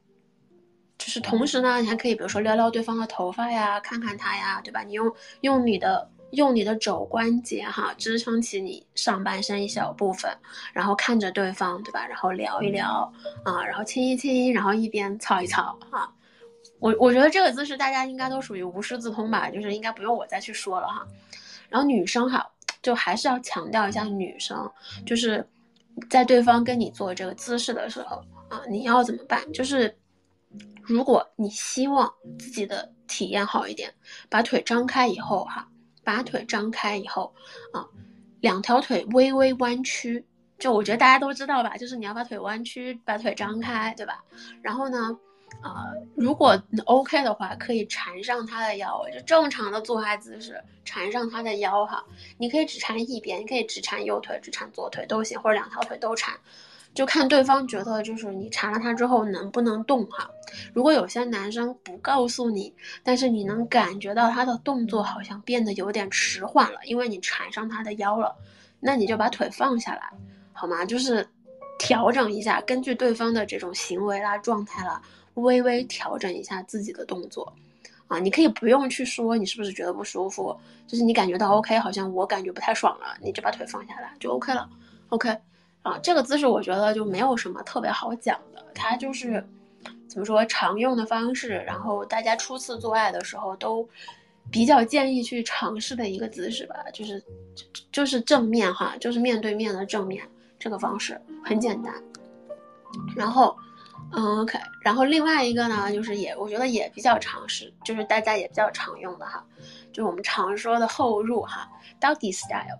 S1: 就是同时呢，你还可以比如说撩撩对方的头发呀，看看他呀，对吧？你用用你的用你的肘关节哈，支撑起你上半身一小部分，然后看着对方，对吧？然后聊一聊啊，然后亲一亲，然后一边操一操啊。我我觉得这个姿势大家应该都属于无师自通吧，就是应该不用我再去说了哈。然后女生哈，就还是要强调一下，女生就是在对方跟你做这个姿势的时候啊，你要怎么办？就是如果你希望自己的体验好一点，把腿张开以后哈，把腿张开以后啊，两条腿微微弯曲，就我觉得大家都知道吧，就是你要把腿弯曲，把腿张开，对吧？然后呢？啊，如果 OK 的话，可以缠上他的腰，就正常的坐爱姿势，缠上他的腰哈。你可以只缠一边，你可以只缠右腿，只缠左腿都行，或者两条腿都缠，就看对方觉得就是你缠了他之后能不能动哈。如果有些男生不告诉你，但是你能感觉到他的动作好像变得有点迟缓了，因为你缠上他的腰了，那你就把腿放下来，好吗？就是调整一下，根据对方的这种行为啦、状态啦。微微调整一下自己的动作，啊，你可以不用去说你是不是觉得不舒服，就是你感觉到 OK，好像我感觉不太爽了，你就把腿放下来就 OK 了，OK，啊，这个姿势我觉得就没有什么特别好讲的，它就是怎么说常用的方式，然后大家初次做爱的时候都比较建议去尝试的一个姿势吧，就是就是正面哈，就是面对面的正面这个方式很简单，然后。嗯，OK，然后另外一个呢，就是也我觉得也比较常识，就是大家也比较常用的哈，就是我们常说的后入哈，Doggy Style，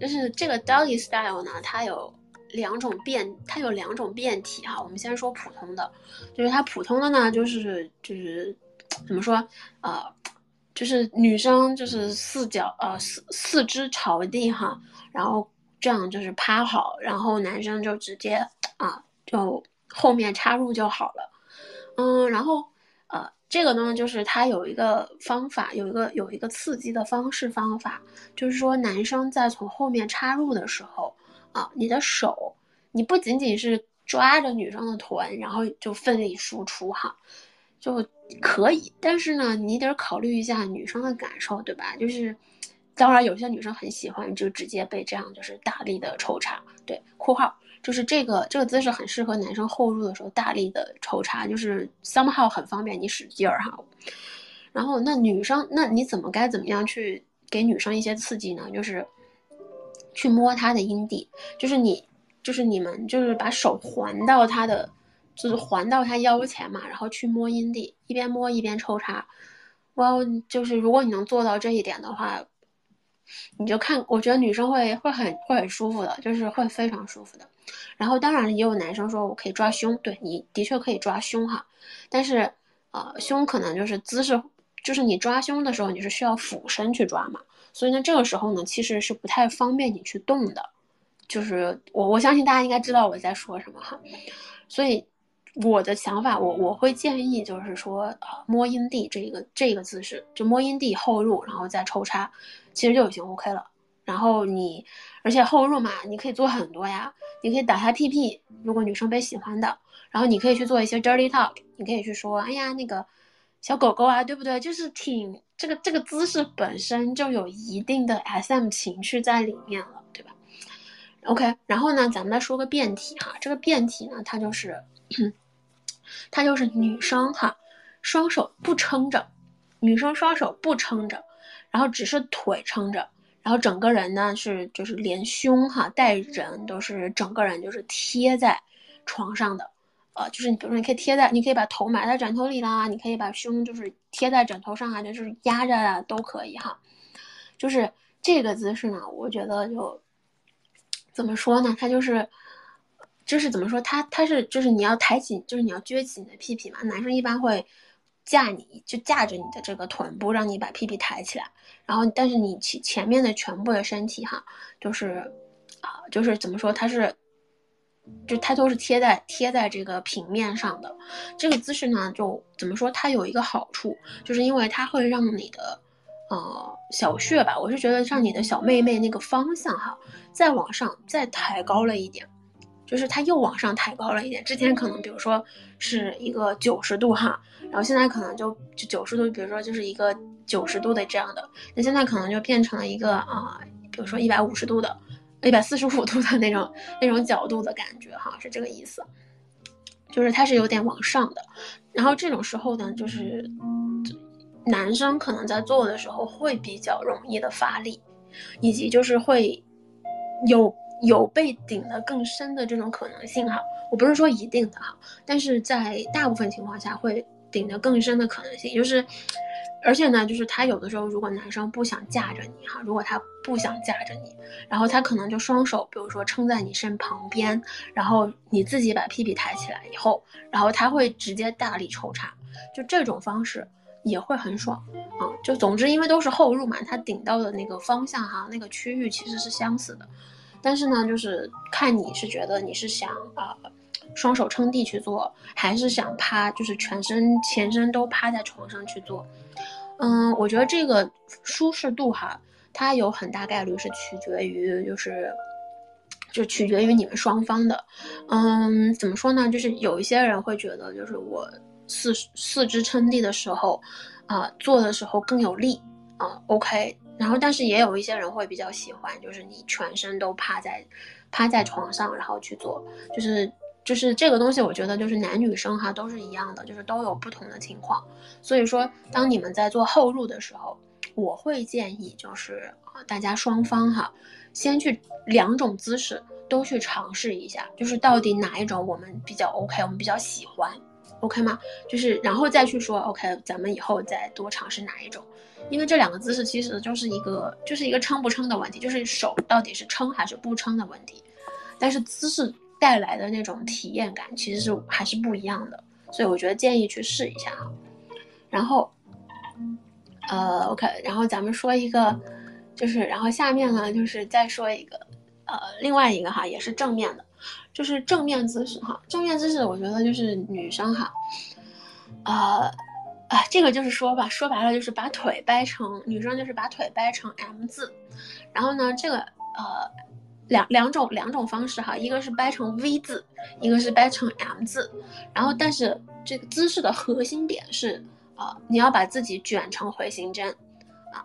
S1: 就是这个 Doggy Style 呢，它有两种变，它有两种变体哈。我们先说普通的，就是它普通的呢，就是就是怎么说，呃，就是女生就是四脚呃四四肢朝地哈，然后这样就是趴好，然后男生就直接啊就后面插入就好了，嗯，然后这个呢就是它有一个方法，有一个有一个刺激的方式方法，就是说男生在从后面插入的时候啊，你的手你不仅仅是抓着女生的臀，然后就奋力输出哈。就可以，但是呢，你得考虑一下女生的感受，对吧？就是，当然有些女生很喜欢，就直接被这样就是大力的抽插。对，括号就是这个这个姿势很适合男生后入的时候大力的抽插，就是 somehow 很方便你使劲儿哈。然后那女生，那你怎么该怎么样去给女生一些刺激呢？就是去摸她的阴蒂，就是你就是你们就是把手环到她的。就是环到她腰前嘛，然后去摸阴蒂，一边摸一边抽插。哇，就是如果你能做到这一点的话，你就看，我觉得女生会会很会很舒服的，就是会非常舒服的。然后当然也有男生说我可以抓胸，对你的确可以抓胸哈，但是呃胸可能就是姿势，就是你抓胸的时候你是需要俯身去抓嘛，所以呢这个时候呢其实是不太方便你去动的。就是我我相信大家应该知道我在说什么哈，所以。我的想法，我我会建议就是说，呃，摸阴蒂这个这个姿势，就摸阴蒂后入，然后再抽插，其实就已经 OK 了。然后你，而且后入嘛，你可以做很多呀，你可以打他屁屁，如果女生被喜欢的，然后你可以去做一些 dirty talk，你可以去说，哎呀，那个小狗狗啊，对不对？就是挺这个这个姿势本身就有一定的 SM 情绪在里面了，对吧？OK，然后呢，咱们再说个变体哈，这个变体呢，它就是。她就是女生哈，双手不撑着，女生双手不撑着，然后只是腿撑着，然后整个人呢是就是连胸哈带人都是整个人就是贴在床上的，呃，就是你比如说你可以贴在，你可以把头埋在枕头里啦，你可以把胸就是贴在枕头上啊，就是压着啊都可以哈，就是这个姿势呢，我觉得就怎么说呢，它就是。就是怎么说，他他是就是你要抬起，就是你要撅起你的屁屁嘛。男生一般会架你就架着你的这个臀部，让你把屁屁抬起来。然后，但是你前前面的全部的身体哈，就是啊，就是怎么说，它是就它都是贴在贴在这个平面上的。这个姿势呢，就怎么说，它有一个好处，就是因为它会让你的呃小穴吧，我是觉得让你的小妹妹那个方向哈，再往上再抬高了一点。就是它又往上抬高了一点，之前可能比如说是一个九十度哈，然后现在可能就就九十度，比如说就是一个九十度的这样的，那现在可能就变成了一个啊，比如说一百五十度的，一百四十五度的那种那种角度的感觉哈，是这个意思，就是它是有点往上的，然后这种时候呢，就是男生可能在做的时候会比较容易的发力，以及就是会有。有被顶得更深的这种可能性哈，我不是说一定的哈，但是在大部分情况下会顶得更深的可能性，就是，而且呢，就是他有的时候如果男生不想架着你哈，如果他不想架着你，然后他可能就双手，比如说撑在你身旁边，然后你自己把屁屁抬起来以后，然后他会直接大力抽插，就这种方式也会很爽啊，就总之因为都是后入嘛，他顶到的那个方向哈，那个区域其实是相似的。但是呢，就是看你是觉得你是想啊，双手撑地去做，还是想趴，就是全身前身都趴在床上去做。嗯，我觉得这个舒适度哈，它有很大概率是取决于，就是就取决于你们双方的。嗯，怎么说呢？就是有一些人会觉得，就是我四四肢撑地的时候，啊，做的时候更有力啊。OK。然后，但是也有一些人会比较喜欢，就是你全身都趴在，趴在床上，然后去做，就是就是这个东西，我觉得就是男女生哈都是一样的，就是都有不同的情况。所以说，当你们在做后入的时候，我会建议就是大家双方哈，先去两种姿势都去尝试一下，就是到底哪一种我们比较 OK，我们比较喜欢，OK 吗？就是然后再去说 OK，咱们以后再多尝试哪一种。因为这两个姿势其实就是一个，就是一个撑不撑的问题，就是手到底是撑还是不撑的问题。但是姿势带来的那种体验感其实是还是不一样的，所以我觉得建议去试一下哈。然后，呃，OK，然后咱们说一个，就是然后下面呢就是再说一个，呃，另外一个哈也是正面的，就是正面姿势哈，正面姿势我觉得就是女生哈，呃。啊，这个就是说吧，说白了就是把腿掰成女生就是把腿掰成 M 字，然后呢，这个呃两两种两种方式哈，一个是掰成 V 字，一个是掰成 M 字，然后但是这个姿势的核心点是啊，你要把自己卷成回形针，啊，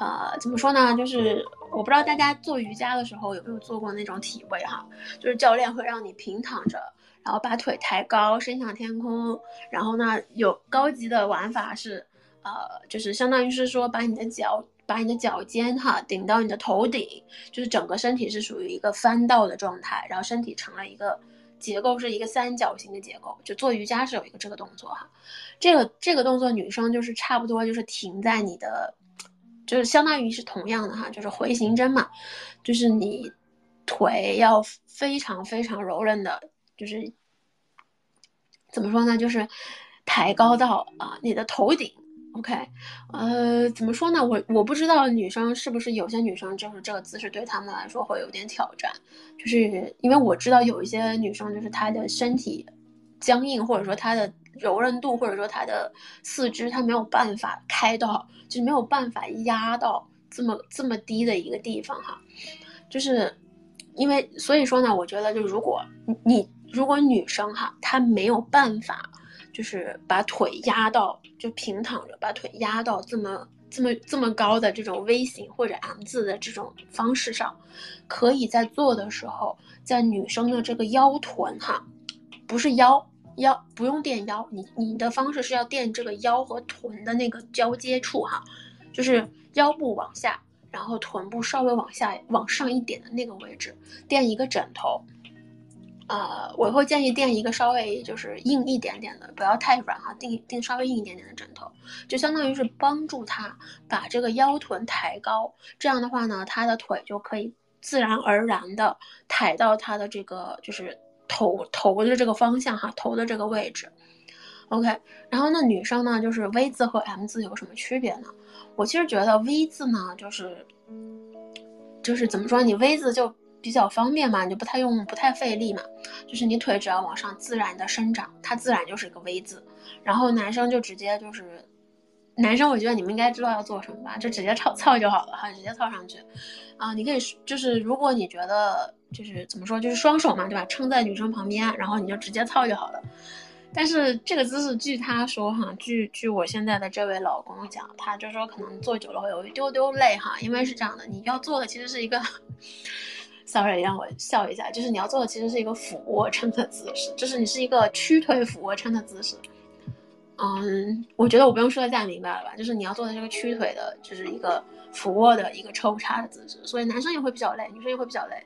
S1: 呃，怎么说呢？就是我不知道大家做瑜伽的时候有没有做过那种体位哈，就是教练会让你平躺着。然后把腿抬高，伸向天空。然后呢，有高级的玩法是，呃，就是相当于是说，把你的脚，把你的脚尖哈顶到你的头顶，就是整个身体是属于一个翻倒的状态，然后身体成了一个结构是一个三角形的结构。就做瑜伽是有一个这个动作哈，这个这个动作女生就是差不多就是停在你的，就是相当于是同样的哈，就是回形针嘛，就是你腿要非常非常柔韧的。就是怎么说呢？就是抬高到啊你的头顶，OK，呃，怎么说呢？我我不知道女生是不是有些女生就是这个姿势对她们来说会有点挑战，就是因为我知道有一些女生就是她的身体僵硬，或者说她的柔韧度，或者说她的四肢她没有办法开到，就是没有办法压到这么这么低的一个地方哈，就是因为所以说呢，我觉得就如果你。如果女生哈，她没有办法，就是把腿压到就平躺着，把腿压到这么这么这么高的这种 V 型或者 M 字的这种方式上，可以在做的时候，在女生的这个腰臀哈，不是腰腰不用垫腰，你你的方式是要垫这个腰和臀的那个交接处哈，就是腰部往下，然后臀部稍微往下往上一点的那个位置，垫一个枕头。呃，我会建议垫一个稍微就是硬一点点的，不要太软哈，垫垫稍微硬一点点的枕头，就相当于是帮助他把这个腰臀抬高。这样的话呢，他的腿就可以自然而然的抬到他的这个就是头头的这个方向哈，头的这个位置。OK，然后呢，女生呢，就是 V 字和 M 字有什么区别呢？我其实觉得 V 字呢，就是就是怎么说，你 V 字就。比较方便嘛，你就不太用，不太费力嘛。就是你腿只要往上自然的生长，它自然就是一个 V 字。然后男生就直接就是，男生我觉得你们应该知道要做什么吧，就直接操操就好了哈，直接操上去。啊，你可以就是如果你觉得就是怎么说，就是双手嘛，对吧？撑在女生旁边，然后你就直接操就好了。但是这个姿势，据他说哈，据据我现在的这位老公讲，他就说可能坐久了会有一丢丢累哈，因为是这样的，你要做的其实是一个。Sorry，让我笑一下，就是你要做的其实是一个俯卧撑的姿势，就是你是一个屈腿俯卧撑的姿势。嗯，我觉得我不用说的再明白了吧？就是你要做的这个屈腿的，就是一个俯卧的一个抽插的姿势，所以男生也会比较累，女生也会比较累。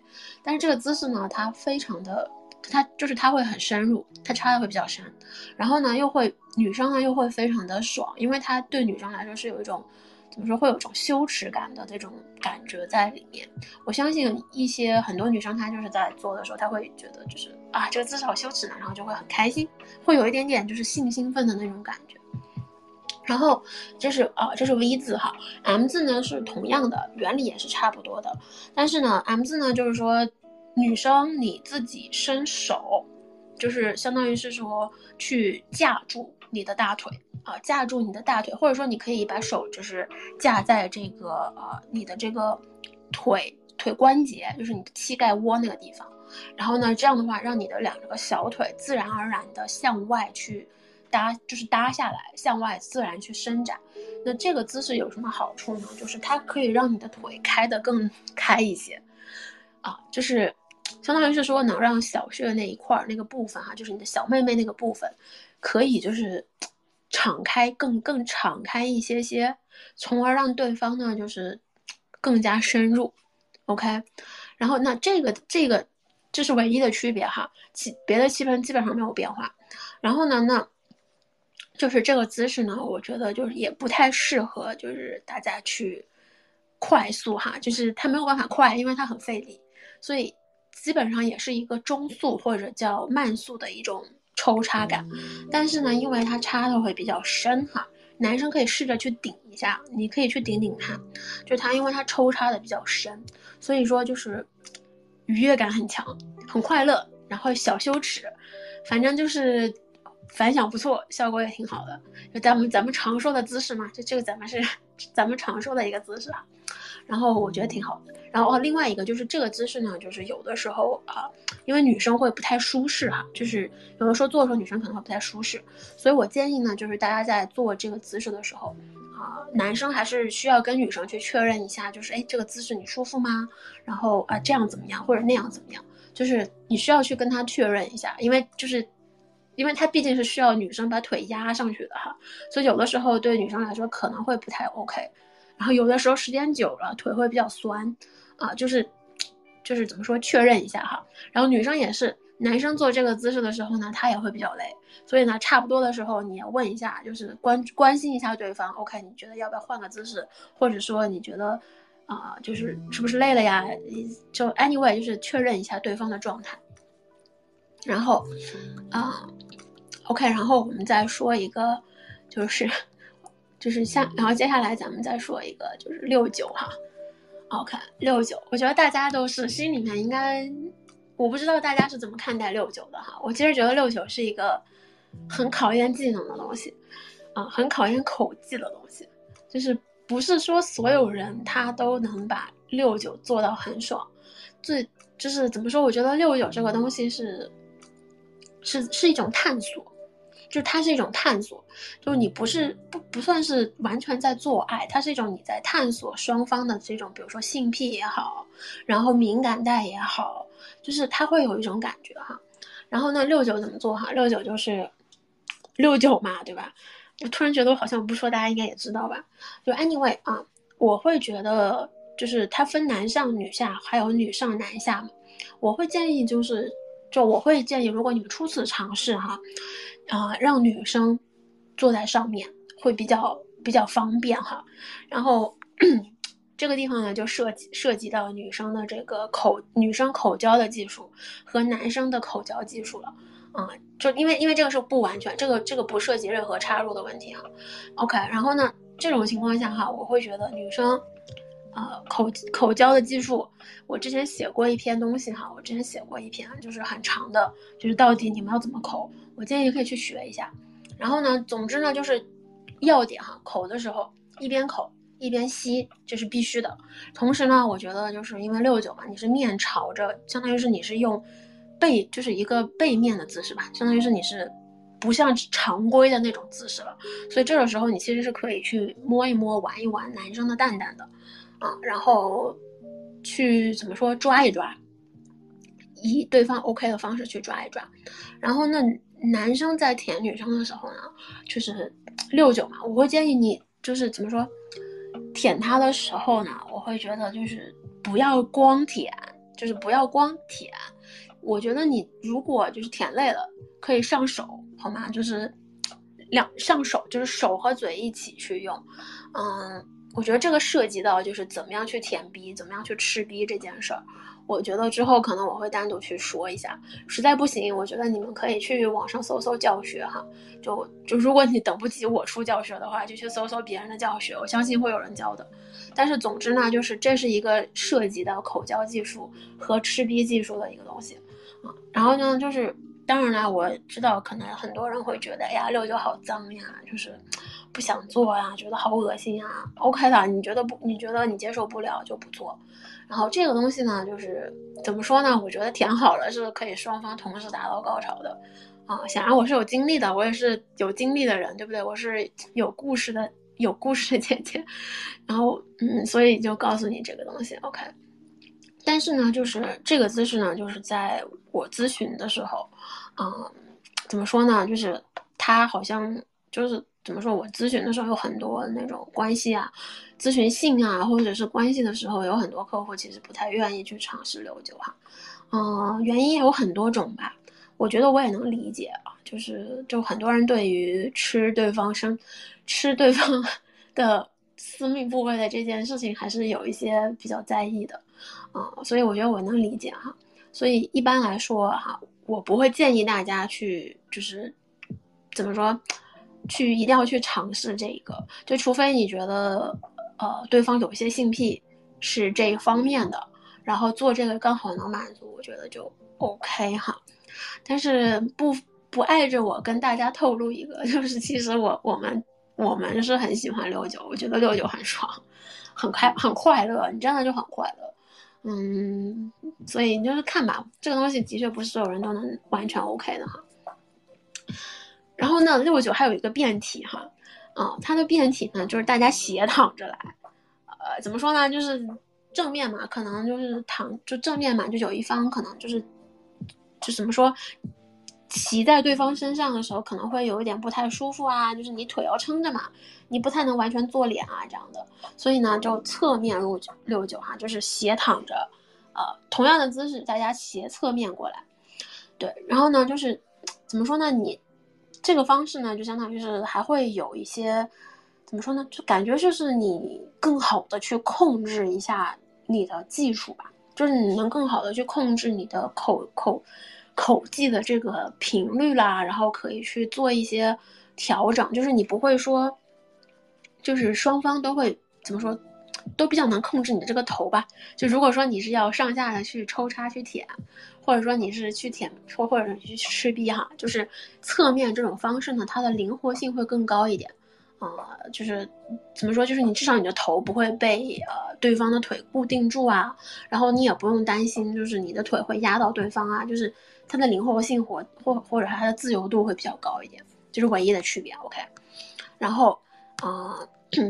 S1: 但是这个姿势呢，它非常的，它就是它会很深入，它插的会比较深，然后呢又会女生呢又会非常的爽，因为它对女生来说是有一种。怎么说会有种羞耻感的这种感觉在里面？我相信一些很多女生她就是在做的时候，她会觉得就是啊这个姿势好羞耻呢，然后就会很开心，会有一点点就是性兴奋的那种感觉。然后这是啊这是 V 字哈，M 字呢是同样的原理也是差不多的，但是呢 M 字呢就是说女生你自己伸手，就是相当于是说去架住你的大腿。啊，架住你的大腿，或者说你可以把手就是架在这个呃你的这个腿腿关节，就是你的膝盖窝那个地方。然后呢，这样的话让你的两个小腿自然而然的向外去搭，就是搭下来，向外自然去伸展。那这个姿势有什么好处呢？就是它可以让你的腿开得更 开一些，啊，就是相当于是说能让小穴那一块儿那个部分哈，就是你的小妹妹那个部分，可以就是。敞开更更敞开一些些，从而让对方呢就是更加深入，OK，然后那这个这个这是唯一的区别哈，其别的气氛基本上没有变化。然后呢，那就是这个姿势呢，我觉得就是也不太适合就是大家去快速哈，就是它没有办法快，因为它很费力，所以基本上也是一个中速或者叫慢速的一种。抽插感，但是呢，因为它插的会比较深哈，男生可以试着去顶一下，你可以去顶顶它，就它因为它抽插的比较深，所以说就是愉悦感很强，很快乐，然后小羞耻，反正就是反响不错，效果也挺好的。就咱们咱们常说的姿势嘛，就这个咱们是 咱们常说的一个姿势啊。然后我觉得挺好的。然后另外一个就是这个姿势呢，就是有的时候啊，因为女生会不太舒适哈，就是有的时候做的时候女生可能会不太舒适，所以我建议呢，就是大家在做这个姿势的时候啊，男生还是需要跟女生去确认一下，就是哎，这个姿势你舒服吗？然后啊，这样怎么样，或者那样怎么样？就是你需要去跟他确认一下，因为就是，因为他毕竟是需要女生把腿压上去的哈，所以有的时候对女生来说可能会不太 OK。然后有的时候时间久了腿会比较酸，啊，就是，就是怎么说确认一下哈。然后女生也是，男生做这个姿势的时候呢，他也会比较累，所以呢，差不多的时候你要问一下，就是关关心一下对方。OK，你觉得要不要换个姿势？或者说你觉得，啊，就是是不是累了呀？就 anyway，就是确认一下对方的状态。然后，啊，OK，然后我们再说一个，就是。就是像，然后接下来咱们再说一个，就是六九哈，OK，六九，我觉得大家都是心里面应该，我不知道大家是怎么看待六九的哈。我其实觉得六九是一个很考验技能的东西，啊，很考验口技的东西，就是不是说所有人他都能把六九做到很爽，最就是怎么说？我觉得六九这个东西是，是是一种探索。就它是一种探索，就是你不是不不算是完全在做爱，它是一种你在探索双方的这种，比如说性癖也好，然后敏感带也好，就是它会有一种感觉哈。然后呢，六九怎么做哈？六九就是六九嘛，对吧？我突然觉得我好像不说，大家应该也知道吧？就 anyway 啊，我会觉得就是它分男上女下，还有女上男下嘛。我会建议就是，就我会建议，如果你们初次尝试哈。啊，让女生坐在上面会比较比较方便哈。然后这个地方呢，就涉及涉及到女生的这个口女生口交的技术和男生的口交技术了。啊，就因为因为这个是不完全，这个这个不涉及任何插入的问题哈。OK，然后呢，这种情况下哈，我会觉得女生。呃，口口交的技术，我之前写过一篇东西哈，我之前写过一篇，就是很长的，就是到底你们要怎么口，我建议可以去学一下。然后呢，总之呢，就是要点哈，口的时候一边口一边吸，这是必须的。同时呢，我觉得就是因为六九嘛，你是面朝着，相当于是你是用背，就是一个背面的姿势吧，相当于是你是不像常规的那种姿势了，所以这个时候你其实是可以去摸一摸、玩一玩男生的蛋蛋的。啊，然后去怎么说抓一抓，以对方 OK 的方式去抓一抓，然后那男生在舔女生的时候呢，就是六九嘛，我会建议你就是怎么说，舔他的时候呢，我会觉得就是不要光舔，就是不要光舔，我觉得你如果就是舔累了，可以上手，好吗？就是两上手，就是手和嘴一起去用，嗯。我觉得这个涉及到就是怎么样去舔逼，怎么样去吃逼这件事儿。我觉得之后可能我会单独去说一下。实在不行，我觉得你们可以去网上搜搜教学哈。就就如果你等不及我出教学的话，就去搜搜别人的教学，我相信会有人教的。但是总之呢，就是这是一个涉及到口交技术和吃逼技术的一个东西啊。然后呢，就是当然了，我知道可能很多人会觉得，哎呀，六九好脏呀，就是。不想做呀，觉得好恶心呀。OK 的，你觉得不？你觉得你接受不了就不做。然后这个东西呢，就是怎么说呢？我觉得填好了是可以双方同时达到高潮的啊。显然我是有经历的，我也是有经历的人，对不对？我是有故事的，有故事的姐姐。然后嗯，所以就告诉你这个东西 OK。但是呢，就是这个姿势呢，就是在我咨询的时候，嗯，怎么说呢？就是他好像就是。怎么说？我咨询的时候有很多那种关系啊，咨询性啊，或者是关系的时候，有很多客户其实不太愿意去尝试六九哈，嗯，原因有很多种吧。我觉得我也能理解啊，就是就很多人对于吃对方生，吃对方的私密部位的这件事情，还是有一些比较在意的啊，所以我觉得我能理解哈。所以一般来说哈，我不会建议大家去，就是怎么说？去一定要去尝试这个，就除非你觉得呃对方有些性癖是这一方面的，然后做这个刚好能满足，我觉得就 OK 哈。但是不不碍着我跟大家透露一个，就是其实我我们我们是很喜欢六九，我觉得六九很爽，很开很快乐，你真的就很快乐，嗯，所以你就是看吧，这个东西的确不是所有人都能完全 OK 的哈。然后呢，六九还有一个变体哈，啊，它的变体呢就是大家斜躺着来，呃，怎么说呢，就是正面嘛，可能就是躺就正面嘛，就有一方可能就是。就怎么说，骑在对方身上的时候可能会有一点不太舒服啊，就是你腿要撑着嘛，你不太能完全坐脸啊这样的，所以呢就侧面入九六九哈，就是斜躺着，呃，同样的姿势，大家斜侧面过来，对，然后呢就是怎么说呢，你这个方式呢就相当于是还会有一些怎么说呢，就感觉就是你更好的去控制一下你的技术吧，就是你能更好的去控制你的口口。口技的这个频率啦，然后可以去做一些调整，就是你不会说，就是双方都会怎么说，都比较能控制你的这个头吧。就如果说你是要上下的去抽插去舔，或者说你是去舔或或者去吃逼哈，就是侧面这种方式呢，它的灵活性会更高一点。啊，就是怎么说，就是你至少你的头不会被呃对方的腿固定住啊，然后你也不用担心，就是你的腿会压到对方啊，就是。它的灵活性或或或者它的自由度会比较高一点，这是唯一的区别。OK，然后，啊，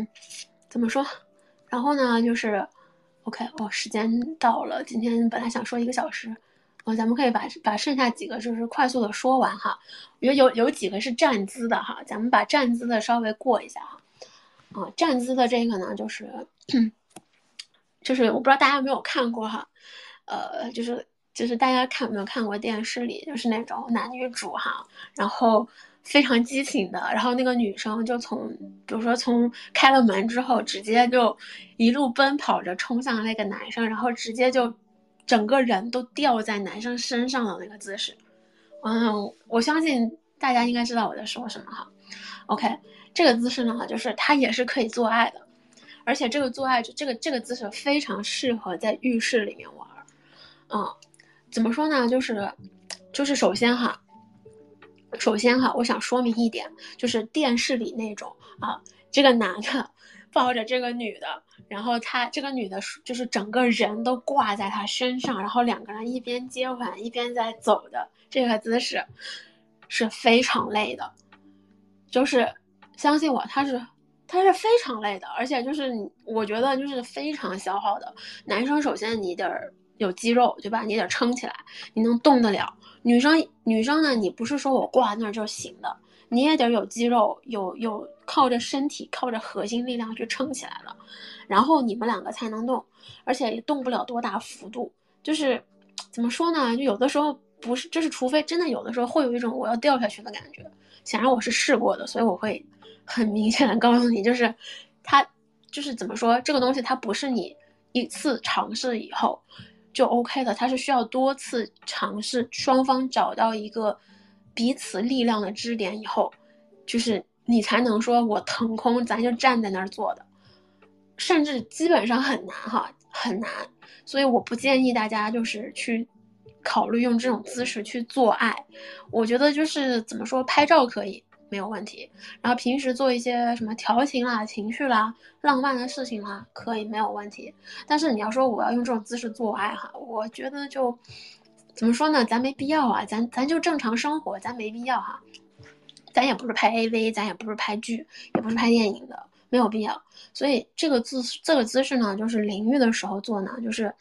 S1: 怎么说？然后呢，就是 OK，哦，时间到了，今天本来想说一个小时，哦，咱们可以把把剩下几个就是快速的说完哈。有有有几个是站姿的哈，咱们把站姿的稍微过一下哈。啊，站姿的这个呢，就是就是我不知道大家有没有看过哈，呃，就是。就是大家看有没有看过电视里，就是那种男女主哈，然后非常激情的，然后那个女生就从，比如说从开了门之后，直接就一路奔跑着冲向那个男生，然后直接就整个人都掉在男生身上的那个姿势。嗯，我相信大家应该知道我在说什么哈。OK，这个姿势呢，就是它也是可以做爱的，而且这个做爱这个这个姿势非常适合在浴室里面玩。嗯。怎么说呢？就是，就是首先哈，首先哈，我想说明一点，就是电视里那种啊，这个男的抱着这个女的，然后他这个女的就是整个人都挂在他身上，然后两个人一边接吻一边在走的这个姿势，是非常累的，就是相信我，他是他是非常累的，而且就是我觉得就是非常消耗的。男生首先你得。有肌肉对吧？你得撑起来，你能动得了。女生女生呢，你不是说我挂那儿就行的，你也得有肌肉，有有靠着身体，靠着核心力量去撑起来了，然后你们两个才能动，而且也动不了多大幅度。就是怎么说呢？就有的时候不是，就是除非真的有的时候会有一种我要掉下去的感觉。显然我是试过的，所以我会很明显的告诉你，就是它就是怎么说，这个东西它不是你一次尝试以后。就 OK 的，它是需要多次尝试，双方找到一个彼此力量的支点以后，就是你才能说我腾空，咱就站在那儿做的，甚至基本上很难哈，很难。所以我不建议大家就是去考虑用这种姿势去做爱，我觉得就是怎么说，拍照可以。没有问题，然后平时做一些什么调情啦、情绪啦、浪漫的事情啦，可以没有问题。但是你要说我要用这种姿势做爱哈，我觉得就怎么说呢？咱没必要啊，咱咱就正常生活，咱没必要哈。咱也不是拍 AV，咱也不是拍剧，也不是拍电影的，没有必要。所以这个姿这个姿势呢，就是淋浴的时候做呢，就是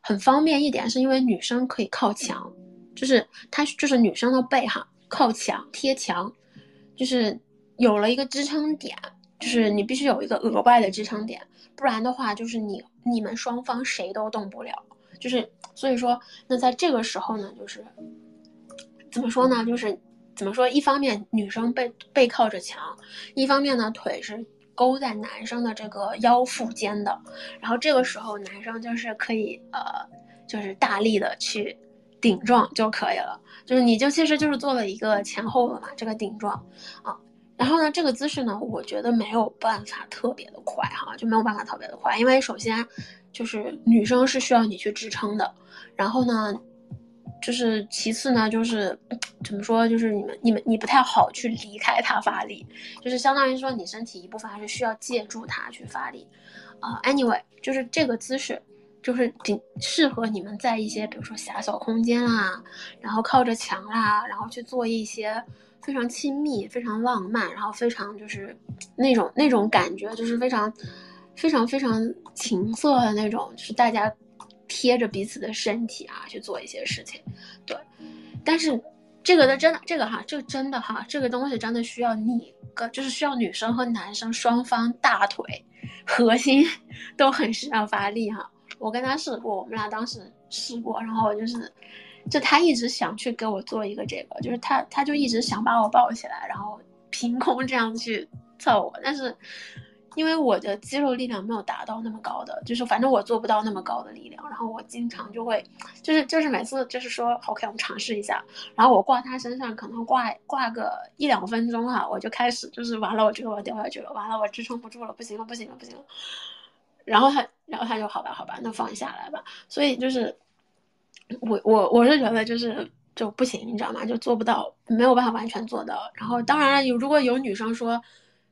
S1: 很方便一点，是因为女生可以靠墙，就是它就是女生的背哈，靠墙贴墙。就是有了一个支撑点，就是你必须有一个额外的支撑点，不然的话，就是你你们双方谁都动不了。就是所以说，那在这个时候呢，就是怎么说呢？就是怎么说？一方面女生背背靠着墙，一方面呢腿是勾在男生的这个腰腹间的，然后这个时候男生就是可以呃，就是大力的去。顶撞就可以了，就是你就其实就是做了一个前后的嘛，这个顶撞，啊，然后呢，这个姿势呢，我觉得没有办法特别的快哈，就没有办法特别的快，因为首先就是女生是需要你去支撑的，然后呢，就是其次呢，就是怎么说，就是你们你们你不太好去离开它发力，就是相当于说你身体一部分还是需要借助它去发力，啊，anyway，就是这个姿势就是挺适合你们在一些比如说狭小空间啦，然后靠着墙啦，然后去做一些。非常亲密，非常浪漫，然后非常就是那种那种感觉，就是非常非常非常情色的那种，就是大家贴着彼此的身体啊去做一些事情，对。但是这个的真的这个哈，这个真的哈，这个东西真的需要你个，就是需要女生和男生双方大腿核心 都很需要发力哈。我跟他试过，我们俩当时试过，然后就是。就他一直想去给我做一个这个，就是他他就一直想把我抱起来，然后凭空这样去凑我，但是因为我的肌肉力量没有达到那么高的，就是反正我做不到那么高的力量，然后我经常就会，就是就是每次就是说 OK 我们尝试一下，然后我挂他身上可能挂挂个一两分钟哈，我就开始就是完了我这个我掉下去了，完了我支撑不住了，不行了不行了不行了，然后他然后他就好吧好吧那放下来吧，所以就是。我我我是觉得就是就不行，你知道吗？就做不到，没有办法完全做到。然后当然了，有如果有女生说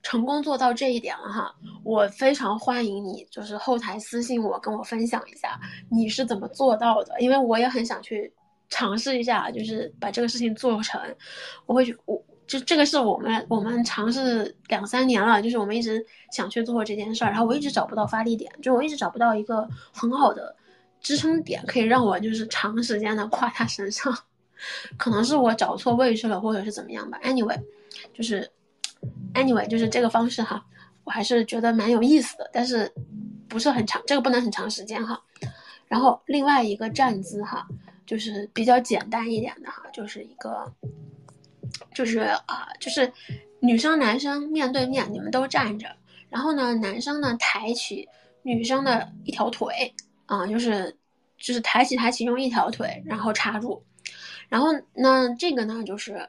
S1: 成功做到这一点了哈，我非常欢迎你，就是后台私信我，跟我分享一下你是怎么做到的，因为我也很想去尝试一下，就是把这个事情做成。我会去，我就这个是我们我们尝试两三年了，就是我们一直想去做这件事儿，然后我一直找不到发力点，就我一直找不到一个很好的。支撑点可以让我就是长时间的跨他身上，可能是我找错位置了，或者是怎么样吧。Anyway，就是 Anyway，就是这个方式哈，我还是觉得蛮有意思的，但是不是很长，这个不能很长时间哈。然后另外一个站姿哈，就是比较简单一点的哈，就是一个，就是啊，就是女生男生面对面，你们都站着，然后呢，男生呢抬起女生的一条腿。啊，就是，就是抬起抬起，用一条腿，然后插住，然后那这个呢，就是，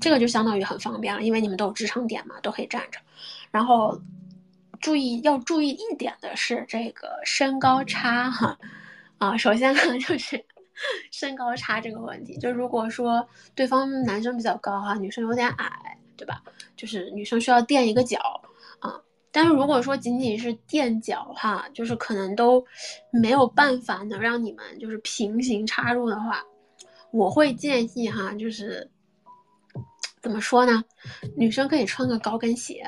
S1: 这个就相当于很方便了，因为你们都有支撑点嘛，都可以站着。然后注意要注意一点的是这个身高差哈，啊，首先呢就是 身高差这个问题，就如果说对方男生比较高哈，女生有点矮，对吧？就是女生需要垫一个脚啊。但是如果说仅仅是垫脚哈，就是可能都没有办法能让你们就是平行插入的话，我会建议哈，就是怎么说呢？女生可以穿个高跟鞋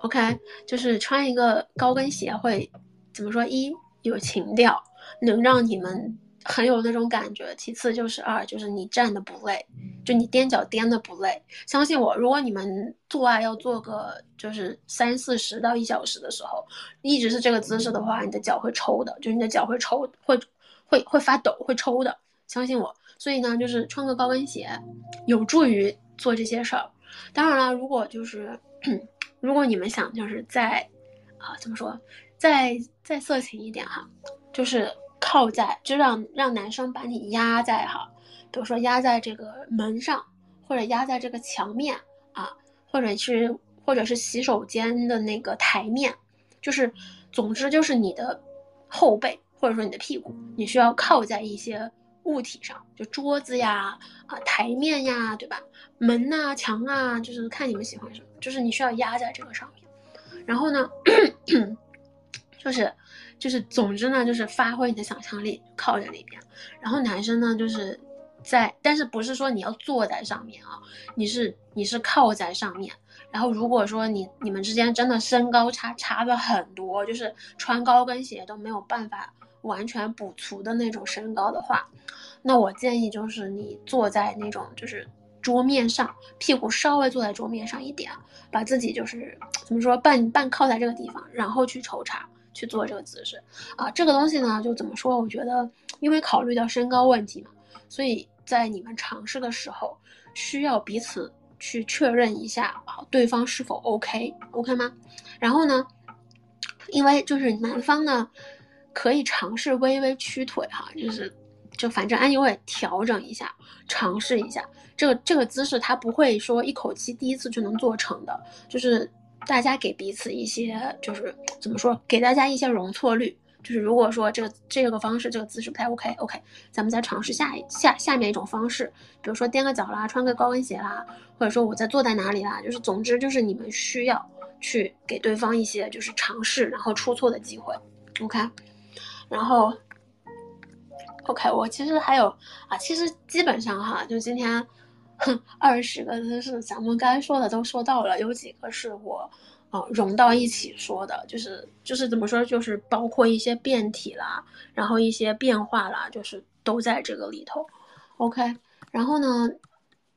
S1: ，OK，就是穿一个高跟鞋会怎么说？一有情调，能让你们。很有那种感觉。其次就是二，就是你站的不累，就你踮脚踮的不累。相信我，如果你们做爱要做个就是三四十到一小时的时候，一直是这个姿势的话，你的脚会抽的，就是你的脚会抽，会会会发抖，会抽的。相信我。所以呢，就是穿个高跟鞋，有助于做这些事儿。当然了，如果就是 如果你们想就是再啊怎么说，再再色情一点哈，就是。靠在，就让让男生把你压在哈，比如说压在这个门上，或者压在这个墙面啊，或者是或者是洗手间的那个台面，就是总之就是你的后背或者说你的屁股，你需要靠在一些物体上，就桌子呀啊台面呀，对吧？门呐墙啊，就是看你们喜欢什么，就是你需要压在这个上面，然后呢，就是。就是，总之呢，就是发挥你的想象力，靠在里边。然后男生呢，就是在，但是不是说你要坐在上面啊？你是你是靠在上面。然后如果说你你们之间真的身高差差的很多，就是穿高跟鞋都没有办法完全补足的那种身高的话，那我建议就是你坐在那种就是桌面上，屁股稍微坐在桌面上一点，把自己就是怎么说半半靠在这个地方，然后去抽插。去做这个姿势啊，这个东西呢，就怎么说？我觉得，因为考虑到身高问题嘛，所以在你们尝试的时候，需要彼此去确认一下啊，对方是否 OK，OK 吗？然后呢，因为就是男方呢，可以尝试微微屈腿哈，就是就反正安妮会调整一下，尝试一下这个这个姿势，他不会说一口气第一次就能做成的，就是大家给彼此一些，就是怎么说，给大家一些容错率。就是如果说这个这个方式这个姿势不太 OK，OK，咱们再尝试下一下下面一种方式，比如说踮个脚啦，穿个高跟鞋啦，或者说我在坐在哪里啦，就是总之就是你们需要去给对方一些就是尝试然后出错的机会，OK，然后 OK，我其实还有啊，其实基本上哈，就今天 二十个姿势，咱们该说的都说到了，有几个是我。啊，融到一起说的，就是就是怎么说，就是包括一些变体啦，然后一些变化啦，就是都在这个里头。OK，然后呢，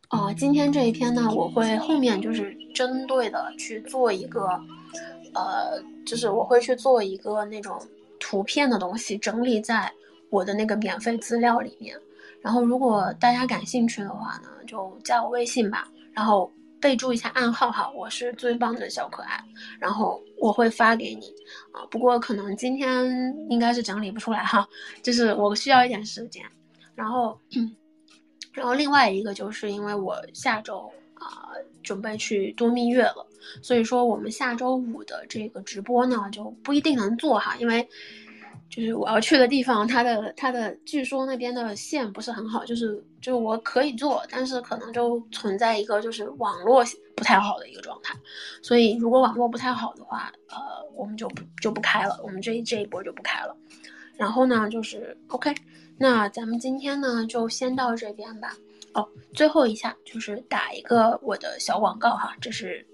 S1: 啊，今天这一篇呢，我会后面就是针对的去做一个，呃，就是我会去做一个那种图片的东西，整理在我的那个免费资料里面。然后如果大家感兴趣的话呢，就加我微信吧。然后。备注一下暗号哈，我是最棒的小可爱，然后我会发给你啊。不过可能今天应该是整理不出来哈，就是我需要一点时间。然后，然后另外一个就是因为我下周啊准备去度蜜月了，所以说我们下周五的这个直播呢就不一定能做哈，因为。就是我要去的地方，它的它的据说那边的线不是很好，就是就我可以做，但是可能就存在一个就是网络不太好的一个状态，所以如果网络不太好的话，呃，我们就不就不开了，我们这这一波就不开了。然后呢，就是 OK，那咱们今天呢就先到这边吧。哦，最后一下就是打一个我的小广告哈，这是。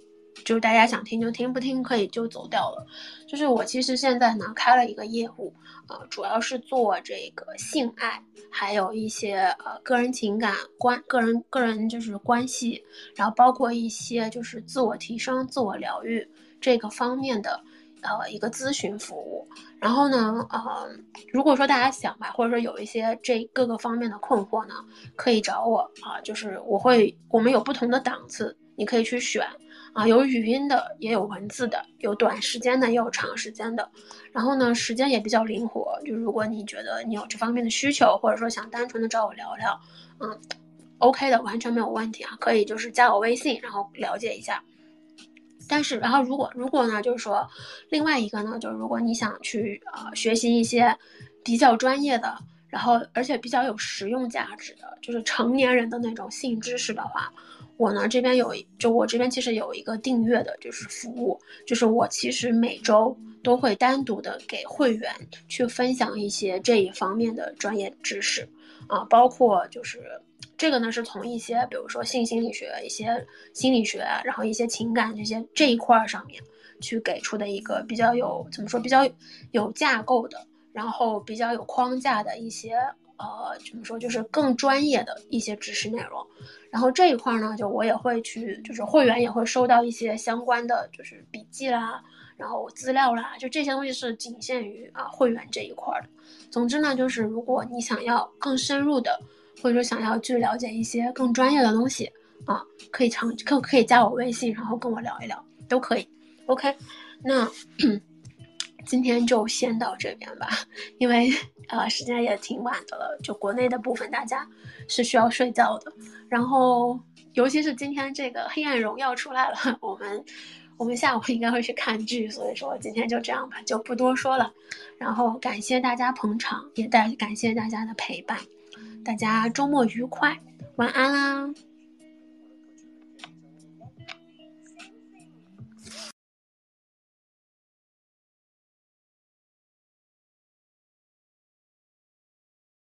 S1: 就是大家想听就听，不听可以就走掉了。就是我其实现在呢开了一个业务，呃，主要是做这个性爱，还有一些呃个人情感关、个人个人就是关系，然后包括一些就是自我提升、自我疗愈这个方面的呃一个咨询服务。然后呢，呃，如果说大家想吧，或者说有一些这各个方面的困惑呢，可以找我啊，就是我会我们有不同的档次，你可以去选。啊，有语音的，也有文字的，有短时间的，也有长时间的。然后呢，时间也比较灵活。就如果你觉得你有这方面的需求，或者说想单纯的找我聊聊，嗯，OK 的，完全没有问题啊，可以就是加我微信，然后了解一下。但是，然后如果如果呢，就是说另外一个呢，就是如果你想去啊学习一些比较专业的，然后而且比较有实用价值的，就是成年人的那种性知识的话。我呢这边有，就我这边其实有一个订阅的，就是服务，就是我其实每周都会单独的给会员去分享一些这一方面的专业知识，啊，包括就是这个呢是从一些比如说性心理学、一些心理学，然后一些情感这些这一块上面去给出的一个比较有怎么说比较有架构的，然后比较有框架的一些。呃，怎么说，就是更专业的一些知识内容，然后这一块呢，就我也会去，就是会员也会收到一些相关的，就是笔记啦，然后资料啦，就这些东西是仅限于啊会员这一块的。总之呢，就是如果你想要更深入的，或者说想要去了解一些更专业的东西啊，可以尝可可以加我微信，然后跟我聊一聊，都可以。OK，那。今天就先到这边吧，因为呃时间也挺晚的了，就国内的部分大家是需要睡觉的。然后尤其是今天这个《黑暗荣耀》出来了，我们我们下午应该会去看剧，所以说今天就这样吧，就不多说了。然后感谢大家捧场，也带感谢大家的陪伴，大家周末愉快，晚安啦。